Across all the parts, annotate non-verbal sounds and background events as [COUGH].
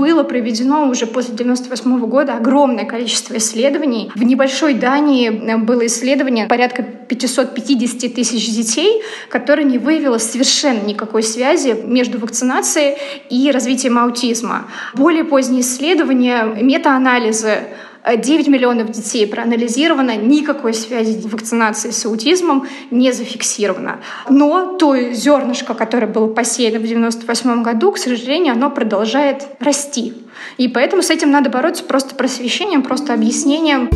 было проведено уже после 98 года огромное количество исследований. В небольшой Дании э, было исследование порядка 550 тысяч детей, которое не выявило совершенно никакой связи между вакцинацией и развитием аутизма. Более поздние исследования, метаанализы 9 миллионов детей проанализировано, никакой связи вакцинации с аутизмом не зафиксировано. Но то зернышко, которое было посеяно в 1998 году, к сожалению, оно продолжает расти. И поэтому с этим надо бороться просто просвещением, просто объяснением.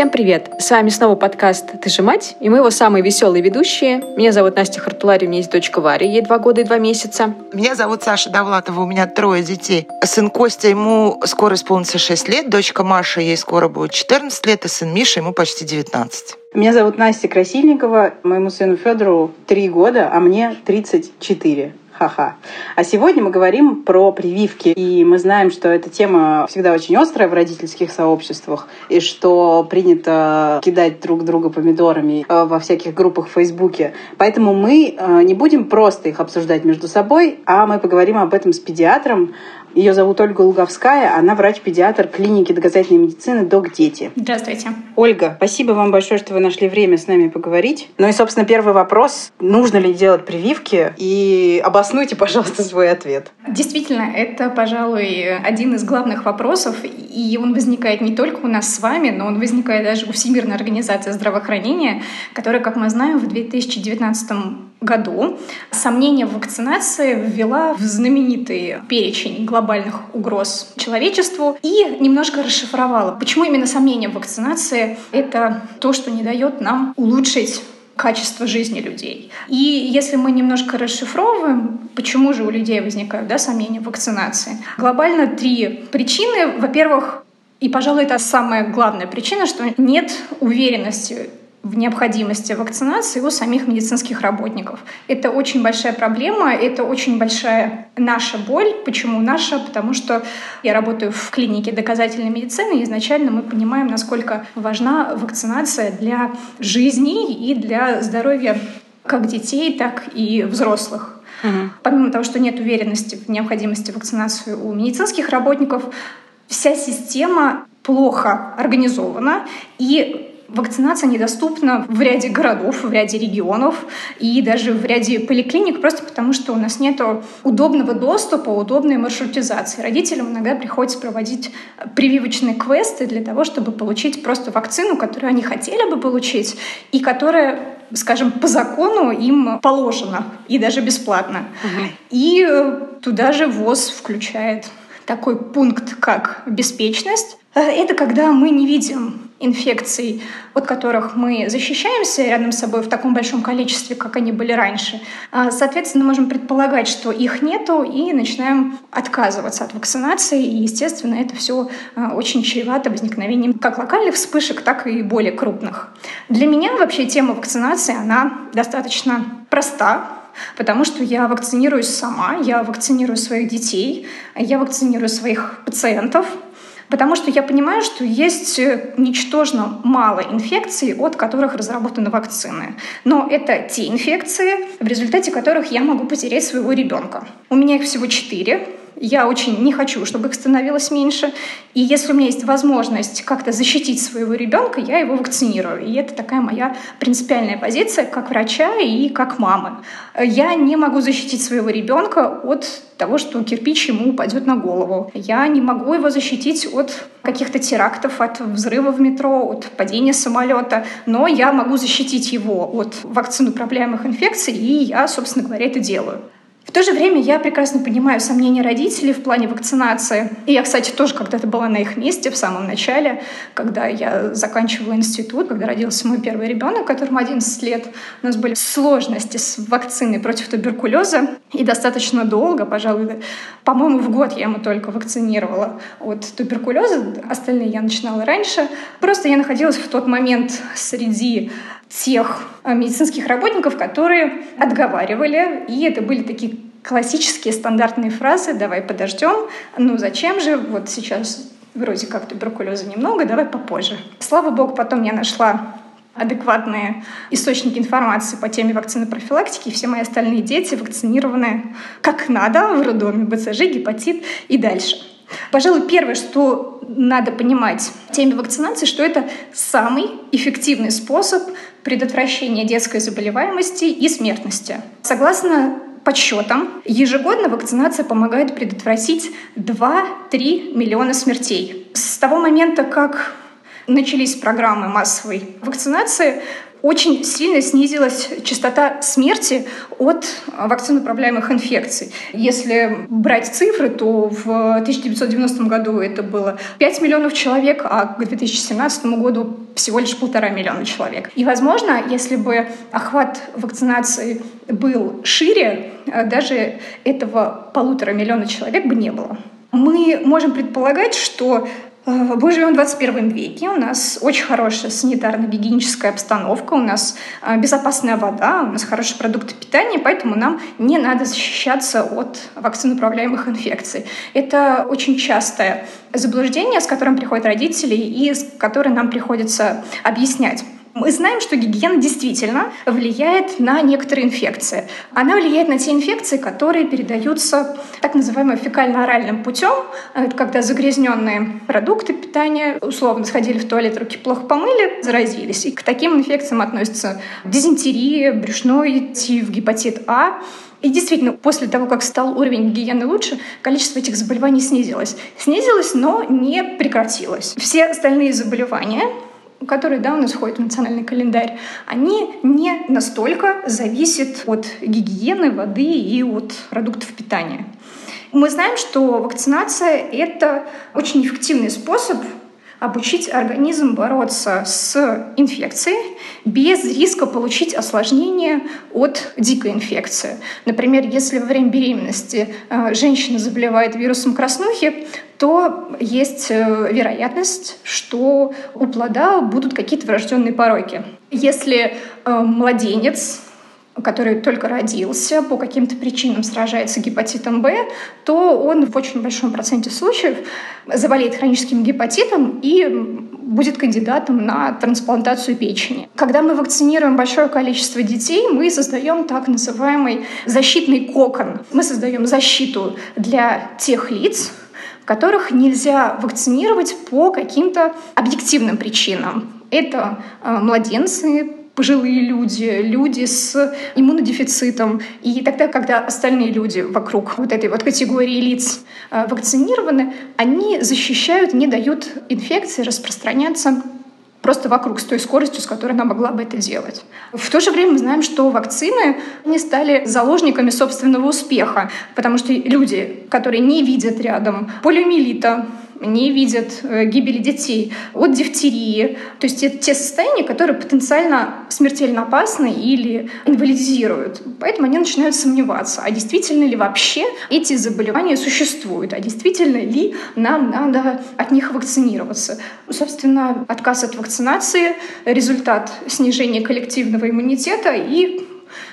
Всем привет! С вами снова подкаст «Ты же мать» и мы его самые веселые ведущие. Меня зовут Настя Хартулари, у меня есть дочка Варя, ей два года и два месяца. Меня зовут Саша Довлатова, у меня трое детей. Сын Костя, ему скоро исполнится 6 лет, дочка Маша, ей скоро будет 14 лет, и сын Миша, ему почти 19. Меня зовут Настя Красильникова, моему сыну Федору 3 года, а мне 34 ха-ха. А сегодня мы говорим про прививки. И мы знаем, что эта тема всегда очень острая в родительских сообществах, и что принято кидать друг друга помидорами э, во всяких группах в Фейсбуке. Поэтому мы э, не будем просто их обсуждать между собой, а мы поговорим об этом с педиатром, ее зовут Ольга Луговская, она врач-педиатр клиники доказательной медицины «Док Дети». Здравствуйте. Ольга, спасибо вам большое, что вы нашли время с нами поговорить. Ну и, собственно, первый вопрос. Нужно ли делать прививки? И обоснуйте, пожалуйста, свой ответ. Действительно, это, пожалуй, один из главных вопросов, и он возникает не только у нас с вами, но он возникает даже у Всемирной организации здравоохранения, которая, как мы знаем, в 2019 году сомнение в вакцинации ввела в знаменитый перечень глобальных угроз человечеству и немножко расшифровала, почему именно сомнение в вакцинации — это то, что не дает нам улучшить качество жизни людей. И если мы немножко расшифровываем, почему же у людей возникают да, сомнения в вакцинации, глобально три причины. Во-первых, и, пожалуй, это самая главная причина, что нет уверенности в необходимости вакцинации у самих медицинских работников. Это очень большая проблема, это очень большая наша боль. Почему наша? Потому что я работаю в клинике доказательной медицины, и изначально мы понимаем, насколько важна вакцинация для жизни и для здоровья как детей, так и взрослых. Угу. Помимо того, что нет уверенности в необходимости вакцинации у медицинских работников, вся система плохо организована, и Вакцинация недоступна в ряде городов, в ряде регионов и даже в ряде поликлиник, просто потому что у нас нет удобного доступа, удобной маршрутизации. Родителям иногда приходится проводить прививочные квесты для того, чтобы получить просто вакцину, которую они хотели бы получить и которая скажем, по закону им положено, и даже бесплатно. Угу. И э, туда же ВОЗ включает такой пункт, как беспечность. Э, это когда мы не видим инфекций, от которых мы защищаемся рядом с собой в таком большом количестве, как они были раньше. А, соответственно, можем предполагать, что их нету, и начинаем отказываться от вакцинации. И, естественно, это все а, очень чревато возникновением как локальных вспышек, так и более крупных. Для меня вообще тема вакцинации, она достаточно проста, потому что я вакцинируюсь сама, я вакцинирую своих детей, я вакцинирую своих пациентов, Потому что я понимаю, что есть э, ничтожно мало инфекций, от которых разработаны вакцины. Но это те инфекции, в результате которых я могу потерять своего ребенка. У меня их всего четыре. Я очень не хочу, чтобы их становилось меньше. И если у меня есть возможность как-то защитить своего ребенка, я его вакцинирую. И это такая моя принципиальная позиция как врача и как мамы. Я не могу защитить своего ребенка от того, что кирпич ему упадет на голову. Я не могу его защитить от каких-то терактов, от взрыва в метро, от падения самолета, но я могу защитить его от вакциноуправляемых инфекций, и я, собственно говоря, это делаю. В то же время я прекрасно понимаю сомнения родителей в плане вакцинации. И я, кстати, тоже когда-то была на их месте в самом начале, когда я заканчивала институт, когда родился мой первый ребенок, которому 11 лет. У нас были сложности с вакциной против туберкулеза. И достаточно долго, пожалуй, по-моему, в год я ему только вакцинировала от туберкулеза. Остальные я начинала раньше. Просто я находилась в тот момент среди тех э, медицинских работников, которые отговаривали, и это были такие классические стандартные фразы «давай подождем», «ну зачем же, вот сейчас вроде как туберкулеза немного, давай попозже». Слава богу, потом я нашла адекватные источники информации по теме вакцины профилактики. И все мои остальные дети вакцинированы как надо в роддоме, БЦЖ, гепатит и дальше. Пожалуй, первое, что надо понимать в теме вакцинации, что это самый эффективный способ предотвращения детской заболеваемости и смертности. Согласно подсчетам, ежегодно вакцинация помогает предотвратить 2-3 миллиона смертей. С того момента, как начались программы массовой вакцинации, очень сильно снизилась частота смерти от вакциноуправляемых инфекций. Если брать цифры, то в 1990 году это было 5 миллионов человек, а к 2017 году всего лишь полтора миллиона человек. И, возможно, если бы охват вакцинации был шире, даже этого полутора миллиона человек бы не было. Мы можем предполагать, что Э, мы живем в 21 веке, у нас очень хорошая санитарно-гигиеническая обстановка, у нас э, безопасная вода, у нас хорошие продукты питания, поэтому нам не надо защищаться от вакциноуправляемых инфекций. Это очень частое заблуждение, с которым приходят родители и с которым нам приходится объяснять. Мы знаем, что гигиена действительно влияет на некоторые инфекции. Она влияет на те инфекции, которые передаются так называемым фекально-оральным путем. Когда загрязненные продукты питания условно сходили в туалет, руки плохо помыли, заразились. И к таким инфекциям относятся дизентерия, брюшной тиф, гепатит А. И действительно, после того, как стал уровень гигиены лучше, количество этих заболеваний снизилось. Снизилось, но не прекратилось. Все остальные заболевания которые да, у нас входят в национальный календарь, они не настолько зависят от гигиены, воды и от продуктов питания. Мы знаем, что вакцинация — это очень эффективный способ обучить организм бороться с инфекцией без риска получить осложнения от дикой инфекции. Например, если во время беременности э, женщина заболевает вирусом краснухи, то есть э, вероятность, что у плода будут какие-то врожденные пороки. Если э, младенец который только родился, по каким-то причинам сражается гепатитом Б, то он в очень большом проценте случаев заболеет хроническим гепатитом и будет кандидатом на трансплантацию печени. Когда мы вакцинируем большое количество детей, мы создаем так называемый защитный кокон. Мы создаем защиту для тех лиц, которых нельзя вакцинировать по каким-то объективным причинам. Это э, младенцы, пожилые люди, люди с иммунодефицитом. И тогда, когда остальные люди вокруг вот этой вот категории лиц э, вакцинированы, они защищают, не дают инфекции распространяться просто вокруг с той скоростью, с которой она могла бы это делать. В то же время мы знаем, что вакцины не стали заложниками собственного успеха, потому что люди, которые не видят рядом полиомиелита, не видят э, гибели детей от дифтерии. То есть это те состояния, которые потенциально смертельно опасны или инвалидизируют. Поэтому они начинают сомневаться, а действительно ли вообще эти заболевания существуют, а действительно ли нам надо от них вакцинироваться. Собственно, отказ от вакцинации — результат снижения коллективного иммунитета и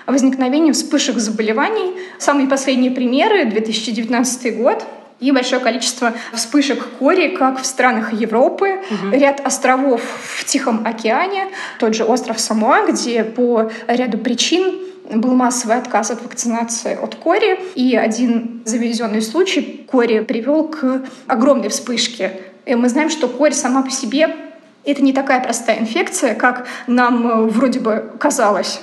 возникновения вспышек заболеваний. Самые последние примеры — 2019 год — и большое количество вспышек кори, как в странах Европы, угу. ряд островов в Тихом океане, тот же остров Самоа, где по ряду причин был массовый отказ от вакцинации от кори, и один завезенный случай кори привел к огромной вспышке. И мы знаем, что корь сама по себе это не такая простая инфекция, как нам э, вроде бы казалось.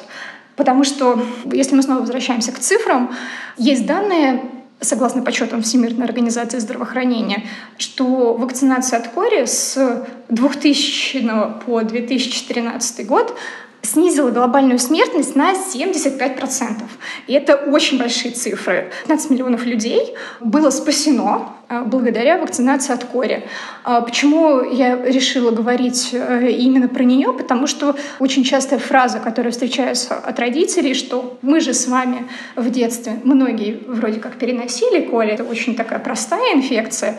Потому что, если мы снова возвращаемся к цифрам, есть данные согласно подсчетам Всемирной организации здравоохранения, что вакцинация от кори с 2000 по 2013 год снизила глобальную смертность на 75%. И это очень большие цифры. 15 миллионов людей было спасено э, благодаря вакцинации от кори. А почему я решила говорить э, именно про нее? Потому что очень частая фраза, которая встречается от родителей, что мы же с вами в детстве, многие вроде как переносили кори, это очень такая простая инфекция,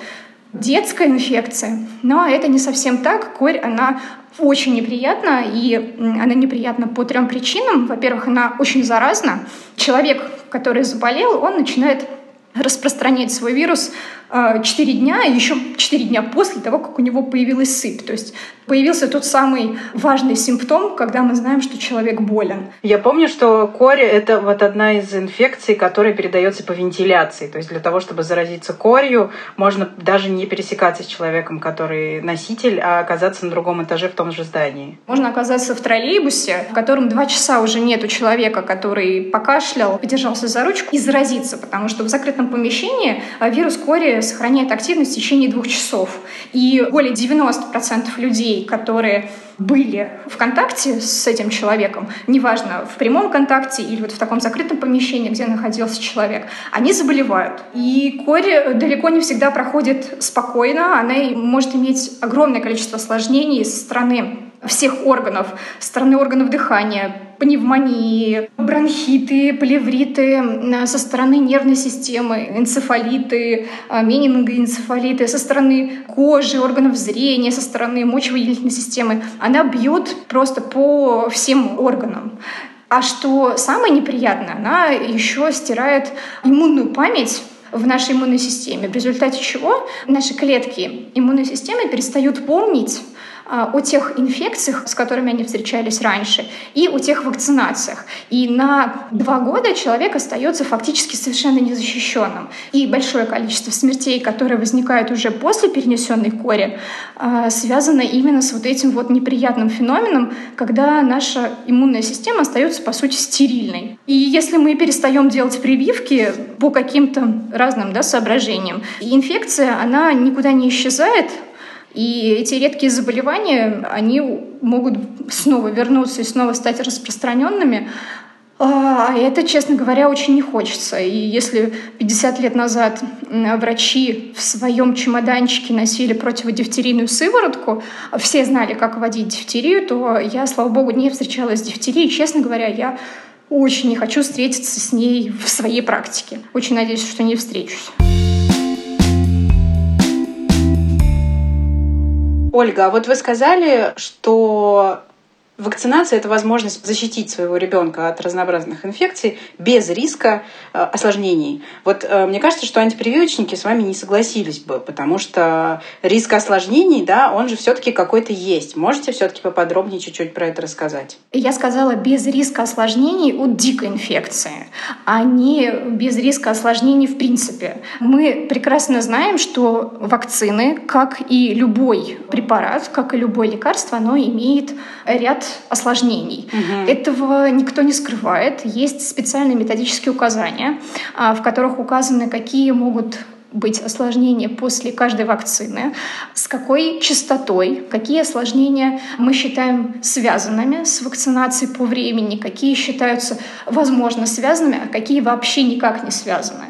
детская инфекция, но это не совсем так. Корь, она очень неприятна, и она неприятна по трем причинам. Во-первых, она очень заразна. Человек, который заболел, он начинает распространять свой вирус 4 дня, и еще 4 дня после того, как у него появилась сыпь. То есть появился тот самый важный симптом, когда мы знаем, что человек болен. Я помню, что кори — это вот одна из инфекций, которая передается по вентиляции. То есть для того, чтобы заразиться корью, можно даже не пересекаться с человеком, который носитель, а оказаться на другом этаже в том же здании. Можно оказаться в троллейбусе, в котором два часа уже нет у человека, который покашлял, подержался за ручку, и заразиться, потому что в закрытом помещении вирус кори сохраняет активность в течение двух часов. И более 90% людей, которые были в контакте с этим человеком, неважно, в прямом контакте или вот в таком закрытом помещении, где находился человек, они заболевают. И кори далеко не всегда проходит спокойно, она может иметь огромное количество осложнений со стороны всех органов, стороны органов дыхания, пневмонии, бронхиты, плевриты, со стороны нервной системы, энцефалиты, а, менингоэнцефалиты, со стороны кожи, органов зрения, со стороны мочевыделительной системы. Она бьет просто по всем органам. А что самое неприятное, она еще стирает иммунную память в нашей иммунной системе, в результате чего наши клетки иммунной системы перестают помнить о тех инфекциях, с которыми они встречались раньше, и о тех вакцинациях. И на два года человек остается фактически совершенно незащищенным. И большое количество смертей, которые возникают уже после перенесенной кори, а, связано именно с вот этим вот неприятным феноменом, когда наша иммунная система остается, по сути, стерильной. И если мы перестаем делать прививки по каким-то разным да, соображениям, инфекция, она никуда не исчезает, и эти редкие заболевания, они могут снова вернуться и снова стать распространенными. А это, честно говоря, очень не хочется. И если 50 лет назад врачи в своем чемоданчике носили противодифтерийную сыворотку, все знали, как вводить дифтерию, то я, слава богу, не встречалась с дифтерией. Честно говоря, я очень не хочу встретиться с ней в своей практике. Очень надеюсь, что не встречусь. Ольга, а вот вы сказали, что Вакцинация — это возможность защитить своего ребенка от разнообразных инфекций без риска э, осложнений. Вот э, мне кажется, что антипрививочники с вами не согласились бы, потому что риск осложнений, да, он же все-таки какой-то есть. Можете все-таки поподробнее чуть-чуть про это рассказать? Я сказала без риска осложнений от дикой инфекции, а не без риска осложнений в принципе. Мы прекрасно знаем, что вакцины, как и любой препарат, как и любое лекарство, оно имеет ряд осложнений. Угу. Этого никто не скрывает. Есть специальные методические указания, а, в которых указаны, какие могут быть осложнения после каждой вакцины, с какой частотой, какие осложнения мы считаем связанными с вакцинацией по времени, какие считаются, возможно, связанными, а какие вообще никак не связаны.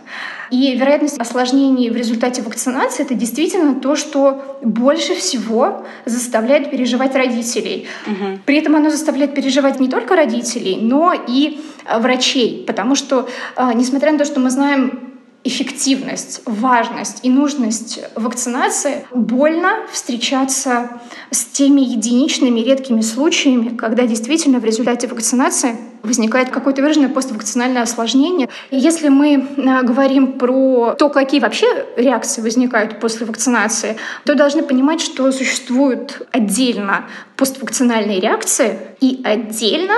И вероятность осложнений в результате вакцинации — это действительно то, что больше всего заставляет переживать родителей. Угу. При этом оно заставляет переживать не только родителей, но и э, врачей, потому что, э, несмотря на то, что мы знаем эффективность, важность и нужность вакцинации, больно встречаться с теми единичными редкими случаями, когда действительно в результате вакцинации возникает какое-то выраженное поствакцинальное осложнение. И если мы э, говорим про то, какие вообще реакции возникают после вакцинации, то должны понимать, что существуют отдельно поствакцинальные реакции и отдельно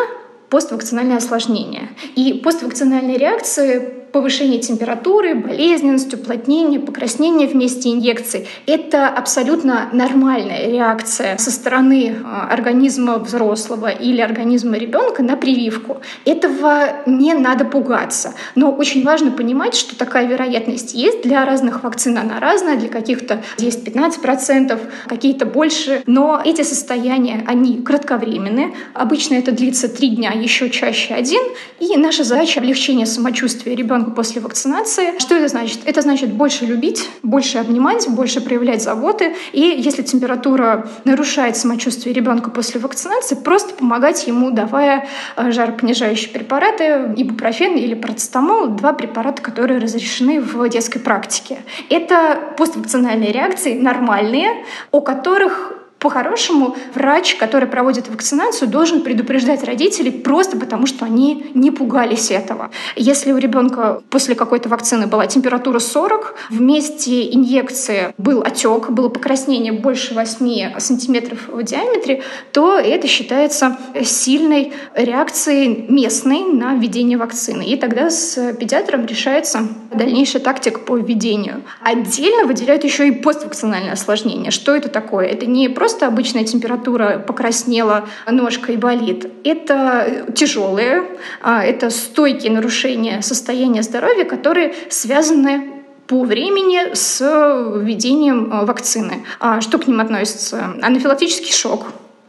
поствакцинальные осложнения. И поствакцинальные реакции повышение температуры, болезненность, уплотнение, покраснение вместе инъекций. Это абсолютно нормальная реакция со стороны а, организма взрослого или организма ребенка на прививку. Этого не надо пугаться. Но очень важно понимать, что такая вероятность есть. Для разных вакцин она разная, для каких-то 10-15%, какие-то больше. Но эти состояния, они кратковременные. Обычно это длится 3 дня, еще чаще один. И наша задача — облегчение самочувствия ребенка ребенку после вакцинации. Что это значит? Это значит больше любить, больше обнимать, больше проявлять заботы. И если температура нарушает самочувствие ребенка после вакцинации, просто помогать ему, давая э, жаропонижающие препараты, ибупрофен или парацетамол, два препарата, которые разрешены в детской практике. Это поствакцинальные реакции, нормальные, о которых По-хорошему, врач, который проводит вакцинацию, должен предупреждать родителей просто потому, что они не пугались этого. Если у ребенка после какой-то вакцины была температура 40, вместе инъекции был отек, было покраснение больше 8 сантиметров в диаметре, то это считается сильной реакцией местной на введение вакцины. И тогда с педиатром решается дальнейшая тактика по введению. Отдельно выделяют еще и поствакцинальное осложнение. Что это такое? Это не просто просто обычная температура покраснела, ножка и болит. Это тяжелые, а, это стойкие нарушения состояния здоровья, которые связаны по времени с введением а, вакцины. А что к ним относится? Анафилактический шок,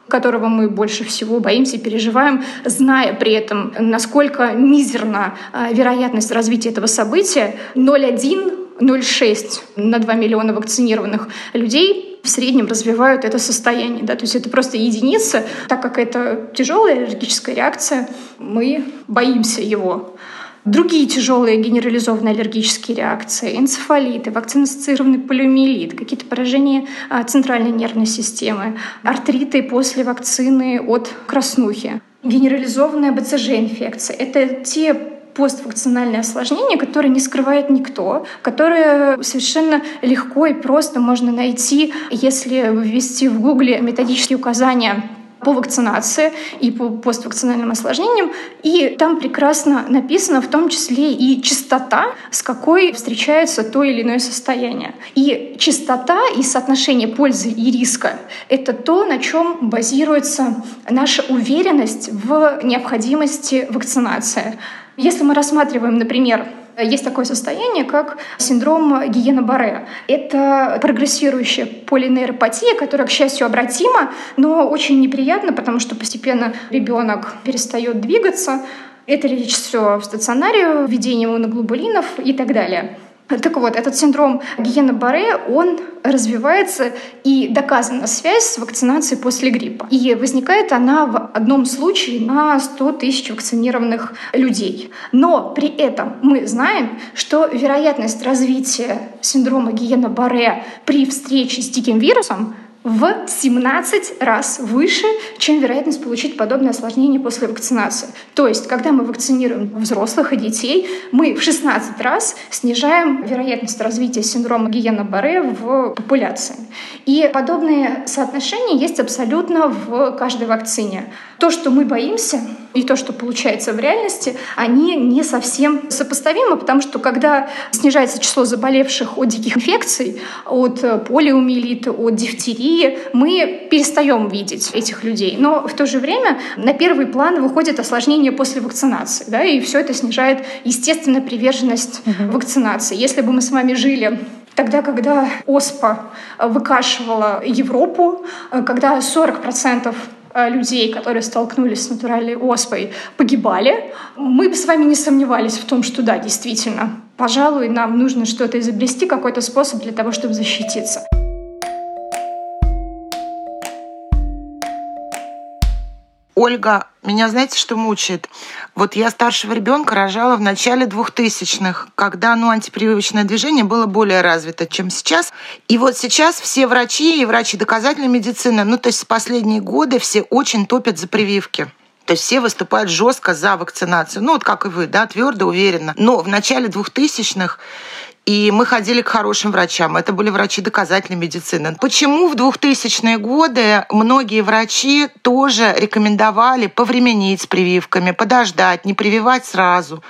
которого мы больше всего боимся и переживаем, зная при этом, насколько мизерна вероятность развития этого события. 0,1 0,6 на 2 миллиона вакцинированных людей в среднем развивают это состояние. Да? То есть это просто единица. Так как это тяжелая аллергическая реакция, мы боимся его. Другие тяжелые генерализованные аллергические реакции, энцефалиты, вакциноассоциированный полиомиелит, какие-то поражения а, центральной нервной системы, артриты после вакцины от краснухи, генерализованная БЦЖ-инфекция. Это те поствакцинальные осложнения, которые не скрывает никто, которые совершенно легко и просто можно найти, если ввести в Гугле методические указания по вакцинации и по поствакцинальным осложнениям. И там прекрасно написано в том числе и частота, с какой встречается то или иное состояние. И частота и соотношение пользы и риска — это то, на чем базируется наша уверенность в необходимости вакцинации. Если мы рассматриваем, например, есть такое состояние, как синдром Гиена-Барре. Это прогрессирующая полинейропатия, которая, к счастью, обратима, но очень неприятно, потому что постепенно ребенок перестает двигаться. Это лечится в стационаре, введением иммуноглобулинов и так далее. Так вот, этот синдром Гиена-Барре, он развивается и доказана связь с вакцинацией после гриппа. И возникает она в одном случае на 100 тысяч вакцинированных людей. Но при этом мы знаем, что вероятность развития синдрома Гиена-Барре при встрече с диким вирусом в 17 раз выше, чем вероятность получить подобное осложнение после вакцинации. То есть, когда мы вакцинируем взрослых и детей, мы в 16 раз снижаем вероятность развития синдрома Гиена-Барре в популяции. И подобные соотношения есть абсолютно в каждой вакцине. То, что мы боимся, и то, что получается в реальности, они не совсем сопоставимы, потому что когда снижается число заболевших от диких инфекций, от полиомиелита, от дифтерии, мы перестаем видеть этих людей. Но в то же время на первый план выходит осложнение после вакцинации, да, и все это снижает, естественно, приверженность угу. вакцинации. Если бы мы с вами жили Тогда, когда ОСПА выкашивала Европу, когда 40% Э, людей, которые столкнулись с натуральной оспой, погибали, мы бы с вами не сомневались в том, что да, действительно, пожалуй, нам нужно что-то изобрести, какой-то способ для того, чтобы защититься. Ольга, меня знаете, что мучает? Вот я старшего ребенка рожала в начале двухтысячных, когда ну, антипрививочное движение было более развито, чем сейчас. И вот сейчас все врачи и врачи доказательной медицины, ну то есть последние годы все очень топят за прививки. То есть все выступают жестко за вакцинацию. Ну, вот как и вы, да, твердо, уверенно. Но в начале двухтысячных и мы ходили к хорошим врачам. Это были врачи доказательной медицины. Почему в 2000-е годы многие врачи тоже рекомендовали повременить с прививками, подождать, не прививать сразу?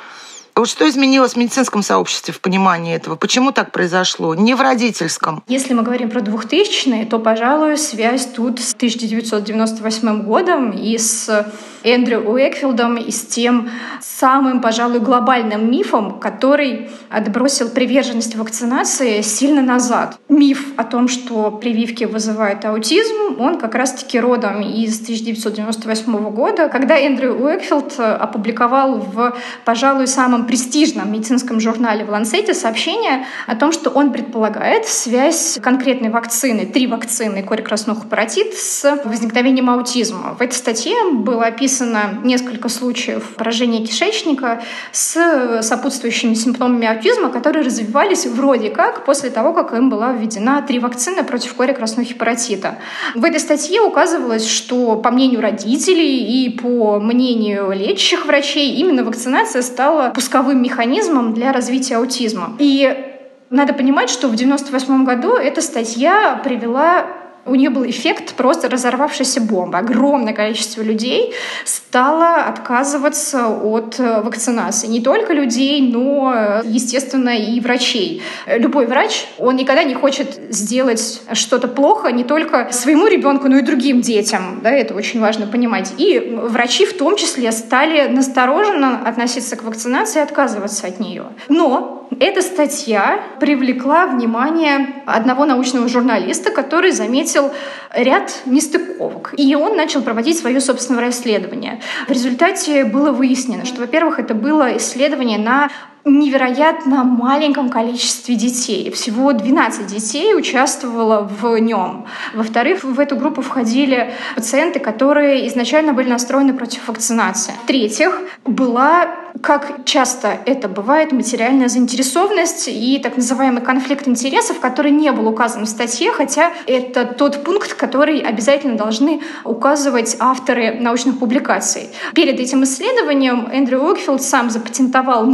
Вот что изменилось в медицинском сообществе в понимании этого? Почему так произошло? Не в родительском. Если мы говорим про 2000-е, то, пожалуй, связь тут с 1998 годом и с Эндрю Уэкфилдом и с тем самым, пожалуй, глобальным мифом, который отбросил приверженность вакцинации сильно назад. Миф о том, что прививки вызывают аутизм, он как раз-таки родом из 1998 года, когда Эндрю Уэкфилд опубликовал в, пожалуй, самом престижном медицинском журнале в Ланцете сообщение о том, что он предполагает связь конкретной вакцины, три вакцины кори-краснуху паротит с возникновением аутизма. В этой статье было описано несколько случаев поражения кишечника с сопутствующими симптомами аутизма, которые развивались вроде как после того, как им была введена три вакцины против кори-краснухи паротита. В этой статье указывалось, что по мнению родителей и по мнению лечащих врачей, именно вакцинация стала пусковым механизмом для развития аутизма. И надо понимать, что в 1998 году эта статья привела у нее был эффект просто разорвавшейся бомбы. Огромное количество людей стало отказываться от э, вакцинации. Не только людей, но, естественно, и врачей. Любой врач, он никогда не хочет сделать что-то плохо не только своему ребенку, но и другим детям. Да, это очень важно понимать. И врачи в том числе стали настороженно относиться к вакцинации и отказываться от нее. Но эта статья привлекла внимание одного научного журналиста, который заметил ряд нестыковок. И он начал проводить свое собственное расследование. В результате было выяснено, что, во-первых, это было исследование на невероятно маленьком количестве детей. Всего 12 детей участвовало в нем. Во-вторых, в эту группу входили пациенты, которые изначально были настроены против вакцинации. В-третьих, была как часто это бывает, материальная заинтересованность и так называемый конфликт интересов, который не был указан в статье, хотя это тот пункт, который обязательно должны указывать авторы научных публикаций. Перед этим исследованием Эндрю Уокфилд сам запатентовал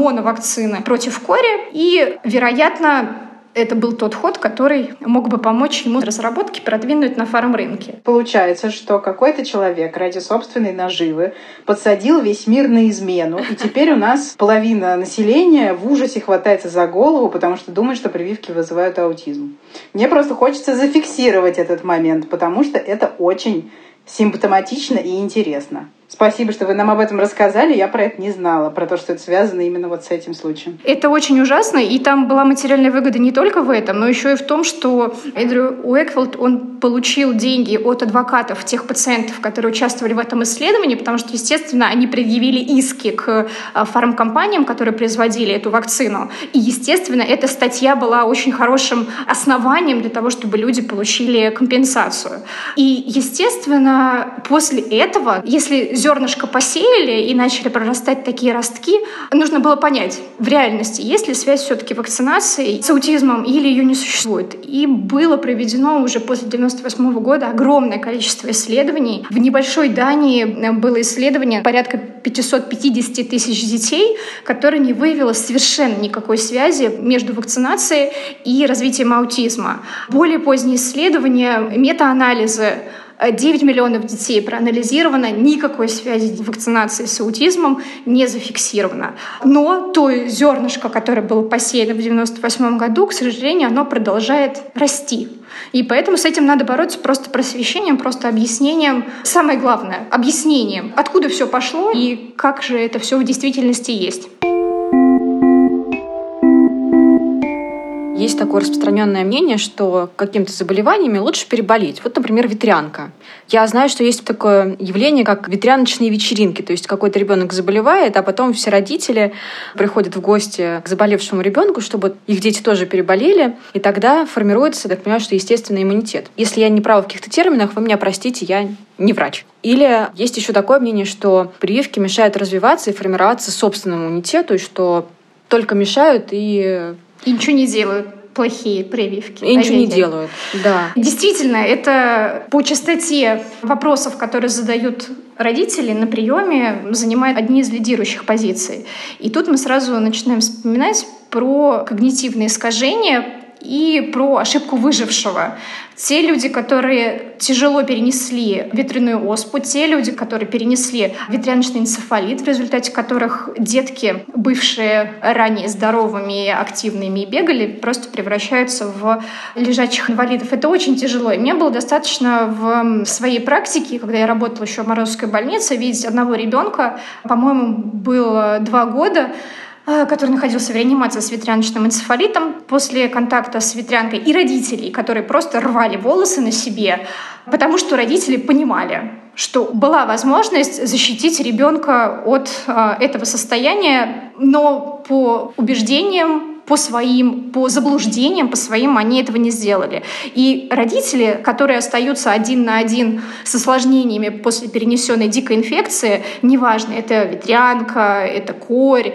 моновакцины против кори, и, вероятно, это был тот ход, который мог бы помочь ему разработке продвинуть на фарм-рынке. Получается, что какой-то человек ради собственной наживы подсадил весь мир на измену, и теперь у нас половина населения в ужасе хватается за голову, потому что думает, что прививки вызывают аутизм. Мне просто хочется зафиксировать этот момент, потому что это очень симптоматично и интересно. Спасибо, что вы нам об этом рассказали. Я про это не знала, про то, что это связано именно вот с этим случаем. Это очень ужасно, и там была материальная выгода не только в этом, но еще и в том, что Эндрю Уэкфилд, он получил деньги от адвокатов тех пациентов, которые участвовали в этом исследовании, потому что, естественно, они предъявили иски к а, фармкомпаниям, которые производили эту вакцину. И, естественно, эта статья была очень хорошим основанием для того, чтобы люди получили компенсацию. И, естественно, после этого, если зернышко посеяли и начали прорастать такие ростки, нужно было понять в реальности, есть ли связь все-таки вакцинации с аутизмом или ее не существует. И было проведено уже после 98 года огромное количество исследований. В небольшой Дании было исследование порядка 550 тысяч детей, которое не выявило совершенно никакой связи между вакцинацией и развитием аутизма. Более поздние исследования, метаанализы 9 миллионов детей проанализировано, никакой связи вакцинации с аутизмом не зафиксировано. Но то зернышко, которое было посеяно в 1998 году, к сожалению, оно продолжает расти. И поэтому с этим надо бороться просто просвещением, просто объяснением. Самое главное — объяснением, откуда все пошло и как же это все в действительности есть. Есть такое распространенное мнение, что каким-то заболеваниями лучше переболеть. Вот, например, ветрянка. Я знаю, что есть такое явление, как ветряночные вечеринки. То есть какой-то ребенок заболевает, а потом все родители приходят в гости к заболевшему ребенку, чтобы их дети тоже переболели. И тогда формируется, так понимаю, что естественный иммунитет. Если я не права в каких-то терминах, вы меня простите, я не врач. Или есть еще такое мнение, что прививки мешают развиваться и формироваться собственному иммунитету, и что только мешают и и ничего не делают плохие прививки. И ничего не делают, да. Действительно, это по частоте вопросов, которые задают родители на приеме, занимает одни из лидирующих позиций. И тут мы сразу начинаем вспоминать про когнитивные искажения, и про ошибку выжившего. Те люди, которые тяжело перенесли ветряную оспу, те люди, которые перенесли ветряночный энцефалит, в результате которых детки, бывшие ранее здоровыми, активными и бегали, просто превращаются в лежачих инвалидов. Это очень тяжело. И мне было достаточно в своей практике, когда я работала еще в Морозовской больнице, видеть одного ребенка, по-моему, было два года, который находился в реанимации с ветряночным энцефалитом после контакта с ветрянкой, и родителей, которые просто рвали волосы на себе, потому что родители понимали, что была возможность защитить ребенка от э, этого состояния, но по убеждениям, по своим, по заблуждениям, по своим они этого не сделали. И родители, которые остаются один на один с осложнениями после перенесенной дикой инфекции, неважно, это ветрянка, это корь,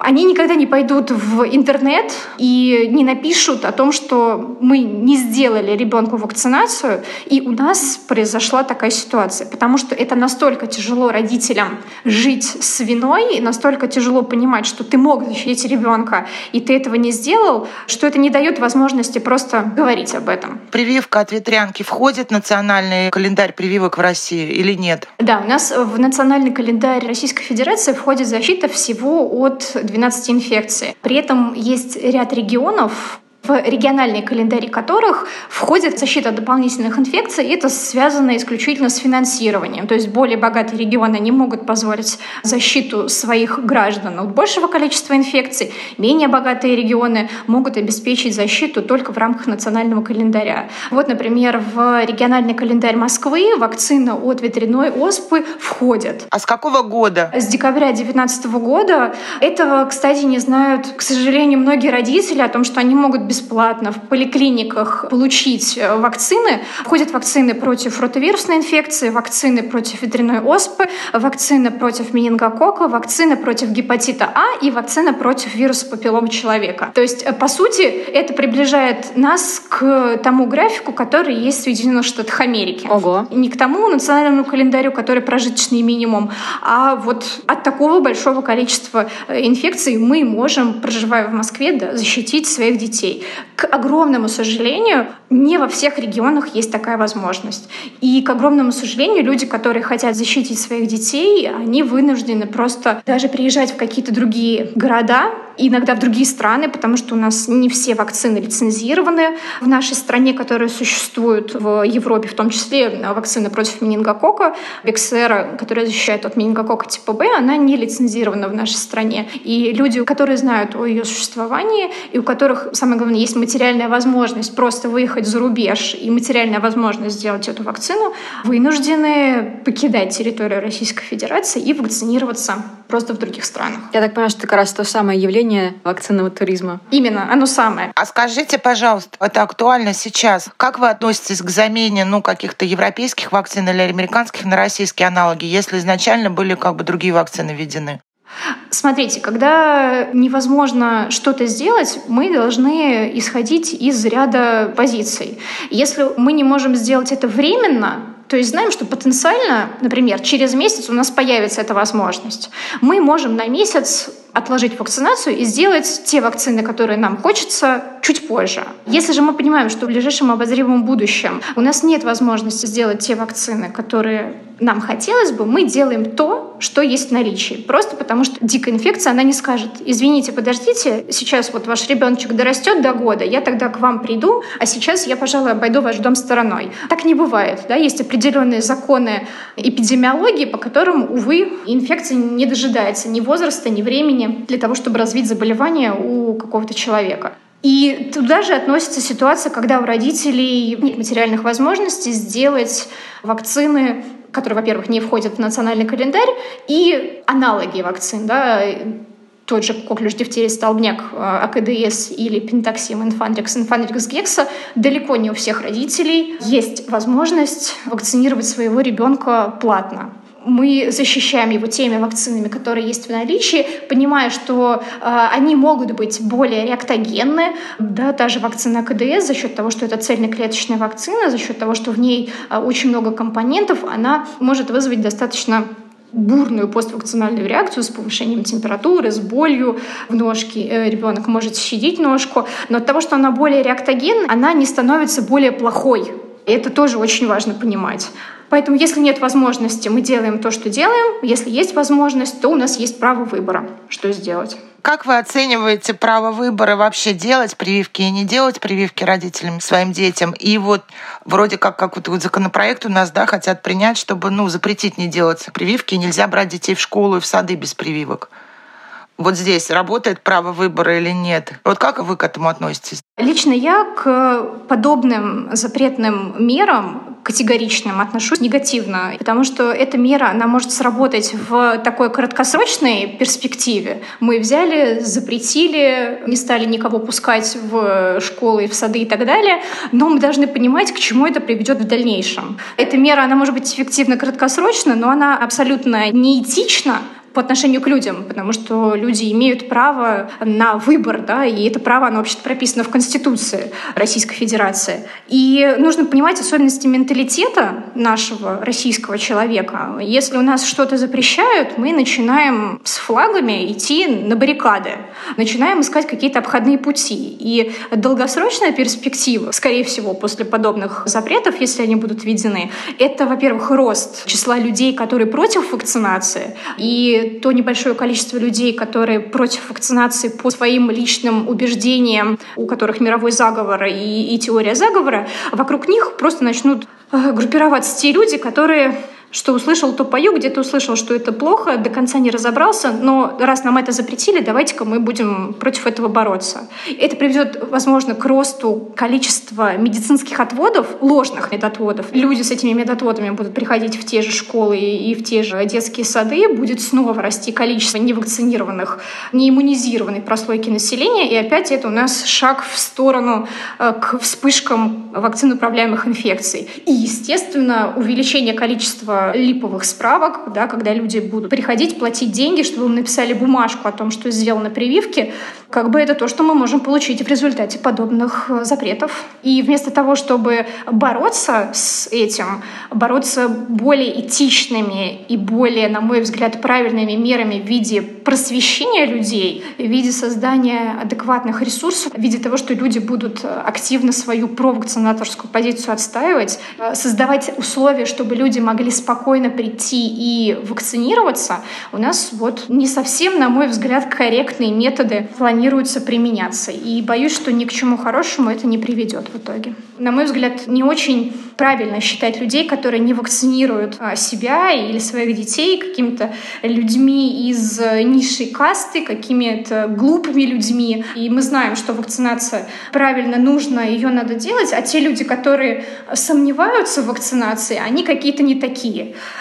они никогда не пойдут в интернет и не напишут о том, что мы не сделали ребенку вакцинацию, и у нас произошла такая ситуация. Потому что это настолько тяжело родителям жить с виной, и настолько тяжело понимать, что ты мог защитить ребенка, и ты этого не сделал, что это не дает возможности просто говорить об этом. Прививка от ветрянки входит в национальный календарь прививок в России или нет? Да, у нас в национальный календарь Российской Федерации входит защита всего от 12 инфекций. При этом есть ряд регионов, в региональные календари которых входит защита дополнительных инфекций, и это связано исключительно с финансированием. То есть более богатые регионы не могут позволить защиту своих граждан от большего количества инфекций, менее богатые регионы могут обеспечить защиту только в рамках национального календаря. Вот, например, в региональный календарь Москвы вакцина от ветряной оспы входит. А с какого года? С декабря 2019 года. Этого, кстати, не знают, к сожалению, многие родители о том, что они могут бесплатно в поликлиниках получить э, вакцины. Входят вакцины против ротовирусной инфекции, вакцины против ветряной оспы, вакцины против менингокока, вакцины против гепатита А и вакцина против вируса папиллома человека. То есть, э, по сути, это приближает нас к тому графику, который есть в Соединенных Штатах Америки. Ого. Не к тому национальному календарю, который прожиточный минимум, а вот от такого большого количества э, инфекций мы можем, проживая в Москве, да, защитить своих детей. К огромному сожалению, не во всех регионах есть такая возможность. И, к огромному сожалению, люди, которые хотят защитить своих детей, они вынуждены просто даже приезжать в какие-то другие города, иногда в другие страны, потому что у нас не все вакцины лицензированы в нашей стране, которые существуют в Европе, в том числе вакцина против менингокока, Бексера, которая защищает от менингокока типа Б, она не лицензирована в нашей стране. И люди, которые знают о ее существовании, и у которых, самое главное, есть материальная возможность просто выехать за рубеж и материальная возможность сделать эту вакцину, вынуждены покидать территорию Российской Федерации и вакцинироваться просто в других странах. Я так понимаю, что это как раз то самое явление вакцинного туризма. Именно, оно самое. А скажите, пожалуйста, это актуально сейчас. Как вы относитесь к замене ну, каких-то европейских вакцин или американских на российские аналоги, если изначально были как бы другие вакцины введены? Смотрите, когда невозможно что-то сделать, мы должны исходить из ряда позиций. Если мы не можем сделать это временно, то есть знаем, что потенциально, например, через месяц у нас появится эта возможность. Мы можем на месяц отложить вакцинацию и сделать те вакцины, которые нам хочется, чуть позже. Если же мы понимаем, что в ближайшем обозримом будущем у нас нет возможности сделать те вакцины, которые нам хотелось бы, мы делаем то, что есть в наличии. Просто потому что дикая инфекция, она не скажет, извините, подождите, сейчас вот ваш ребеночек дорастет до года, я тогда к вам приду, а сейчас я, пожалуй, обойду ваш дом стороной. Так не бывает. Да? Есть определенные законы эпидемиологии, по которым, увы, инфекция не дожидается ни возраста, ни времени для того, чтобы развить заболевание у какого-то человека. И туда же относится ситуация, когда у родителей нет материальных возможностей сделать вакцины которые, во-первых, не входят в национальный календарь, и аналоги вакцин, да, тот же коклюш, дифтерий, столбняк, э, АКДС или пентаксим, инфандрикс, инфандрикс гекса, далеко не у всех родителей есть возможность вакцинировать своего ребенка платно мы защищаем его теми вакцинами, которые есть в наличии, понимая, что э, они могут быть более реактогенны. Да, та же вакцина КДС за счет того, что это цельноклеточная вакцина, за счет того, что в ней э, очень много компонентов, она может вызвать достаточно бурную поствакцинальную реакцию с повышением температуры, с болью в ножке. Э, Ребенок может щадить ножку, но от того, что она более реактогенна, она не становится более плохой. И это тоже очень важно понимать. Поэтому, если нет возможности, мы делаем то, что делаем. Если есть возможность, то у нас есть право выбора, что сделать. Как вы оцениваете право выбора вообще делать прививки и не делать прививки родителям, своим детям? И вот вроде как, как вот, законопроект у нас да, хотят принять, чтобы ну, запретить не делать прививки, нельзя брать детей в школу и в сады без прививок. Вот здесь работает право выбора или нет? Вот как вы к этому относитесь? Лично я к подобным запретным мерам категоричным отношусь негативно, потому что эта мера, она может сработать в такой краткосрочной перспективе. Мы взяли, запретили, не стали никого пускать в школы, в сады и так далее, но мы должны понимать, к чему это приведет в дальнейшем. Эта мера, она может быть эффективна краткосрочно, но она абсолютно неэтична по отношению к людям, потому что люди имеют право на выбор, да, и это право, оно вообще прописано в Конституции Российской Федерации. И нужно понимать особенности менталитета нашего российского человека. Если у нас что-то запрещают, мы начинаем с флагами идти на баррикады, начинаем искать какие-то обходные пути. И долгосрочная перспектива, скорее всего, после подобных запретов, если они будут введены, это, во-первых, рост числа людей, которые против вакцинации, и то небольшое количество людей, которые против вакцинации по своим личным убеждениям, у которых мировой заговор и, и теория заговора, вокруг них просто начнут э, группироваться те люди, которые что услышал, то пою, где-то услышал, что это плохо, до конца не разобрался, но раз нам это запретили, давайте-ка мы будем против этого бороться. Это приведет, возможно, к росту количества медицинских отводов, ложных медотводов. Люди с этими медотводами будут приходить в те же школы и в те же детские сады, будет снова расти количество невакцинированных, неиммунизированной прослойки населения, и опять это у нас шаг в сторону э, к вспышкам вакциноуправляемых инфекций. И, естественно, увеличение количества липовых справок, да, когда люди будут приходить, платить деньги, чтобы им написали бумажку о том, что сделано прививки, как бы это то, что мы можем получить в результате подобных э, запретов. И вместо того, чтобы бороться с этим, бороться более этичными и более, на мой взгляд, правильными мерами в виде просвещения людей, в виде создания адекватных ресурсов, в виде того, что люди будут э, активно свою провакцинаторскую позицию отстаивать, э, создавать условия, чтобы люди могли спокойно прийти и вакцинироваться, у нас вот не совсем, на мой взгляд, корректные методы планируются применяться. И боюсь, что ни к чему хорошему это не приведет в итоге. На мой взгляд, не очень правильно считать людей, которые не вакцинируют а, себя или своих детей какими-то людьми из э, низшей касты, какими-то глупыми людьми. И мы знаем, что вакцинация правильно нужна, ее надо делать, а те люди, которые сомневаются в вакцинации, они какие-то не такие.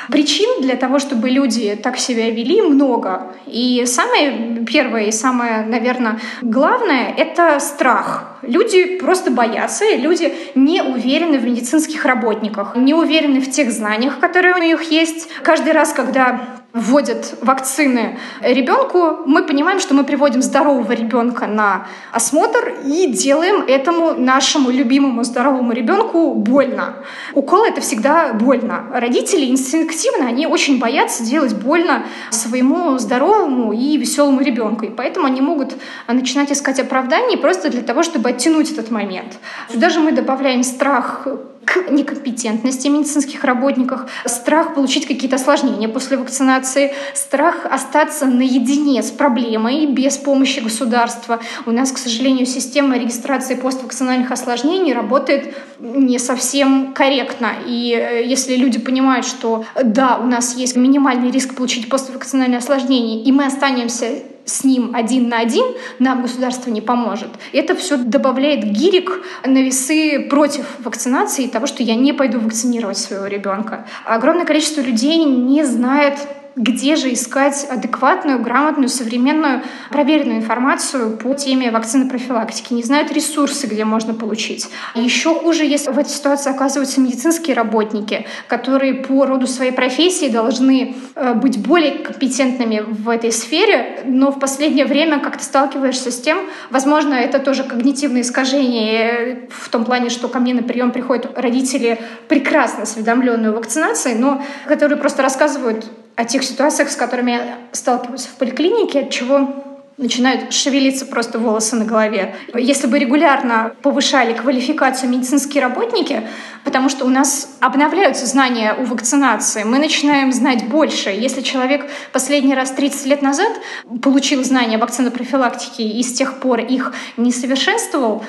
Причин для того, чтобы люди так себя вели, много. И самое первое и самое, наверное, главное — это страх. Люди просто боятся, люди не уверены в медицинских работниках, не уверены в тех знаниях, которые у них есть. Каждый раз, когда вводят вакцины ребенку, мы понимаем, что мы приводим здорового ребенка на осмотр и делаем этому нашему любимому здоровому ребенку больно. Укол это всегда больно. Родители инстинктивно, они очень боятся делать больно своему здоровому и веселому ребенку. И поэтому они могут начинать искать оправдания просто для того, чтобы оттянуть этот момент. Сюда же мы добавляем страх к некомпетентности медицинских работников, страх получить какие-то осложнения после вакцинации, страх остаться наедине с проблемой без помощи государства. У нас, к сожалению, система регистрации поствакцинальных осложнений работает не совсем корректно. И э, если люди понимают, что да, у нас есть минимальный риск получить поствакцинальные осложнения, и мы останемся с ним один на один, нам государство не поможет. Это все добавляет гирик на весы против вакцинации и того, что я не пойду вакцинировать своего ребенка. Огромное количество людей не знает где же искать адекватную, грамотную, современную, проверенную информацию по теме вакцины профилактики. Не знают ресурсы, где можно получить. Еще хуже, если в этой ситуации оказываются медицинские работники, которые по роду своей профессии должны э, быть более компетентными в этой сфере, но в последнее время как-то сталкиваешься с тем, возможно, это тоже когнитивное искажение в том плане, что ко мне на прием приходят родители прекрасно осведомленные о вакцинации, но которые просто рассказывают о тех ситуациях, с которыми я сталкиваюсь в поликлинике, от чего начинают шевелиться просто волосы на голове. Если бы регулярно повышали квалификацию медицинские работники, потому что у нас обновляются знания о вакцинации, мы начинаем знать больше. Если человек последний раз 30 лет назад получил знания о вакцинопрофилактике и с тех пор их не совершенствовал,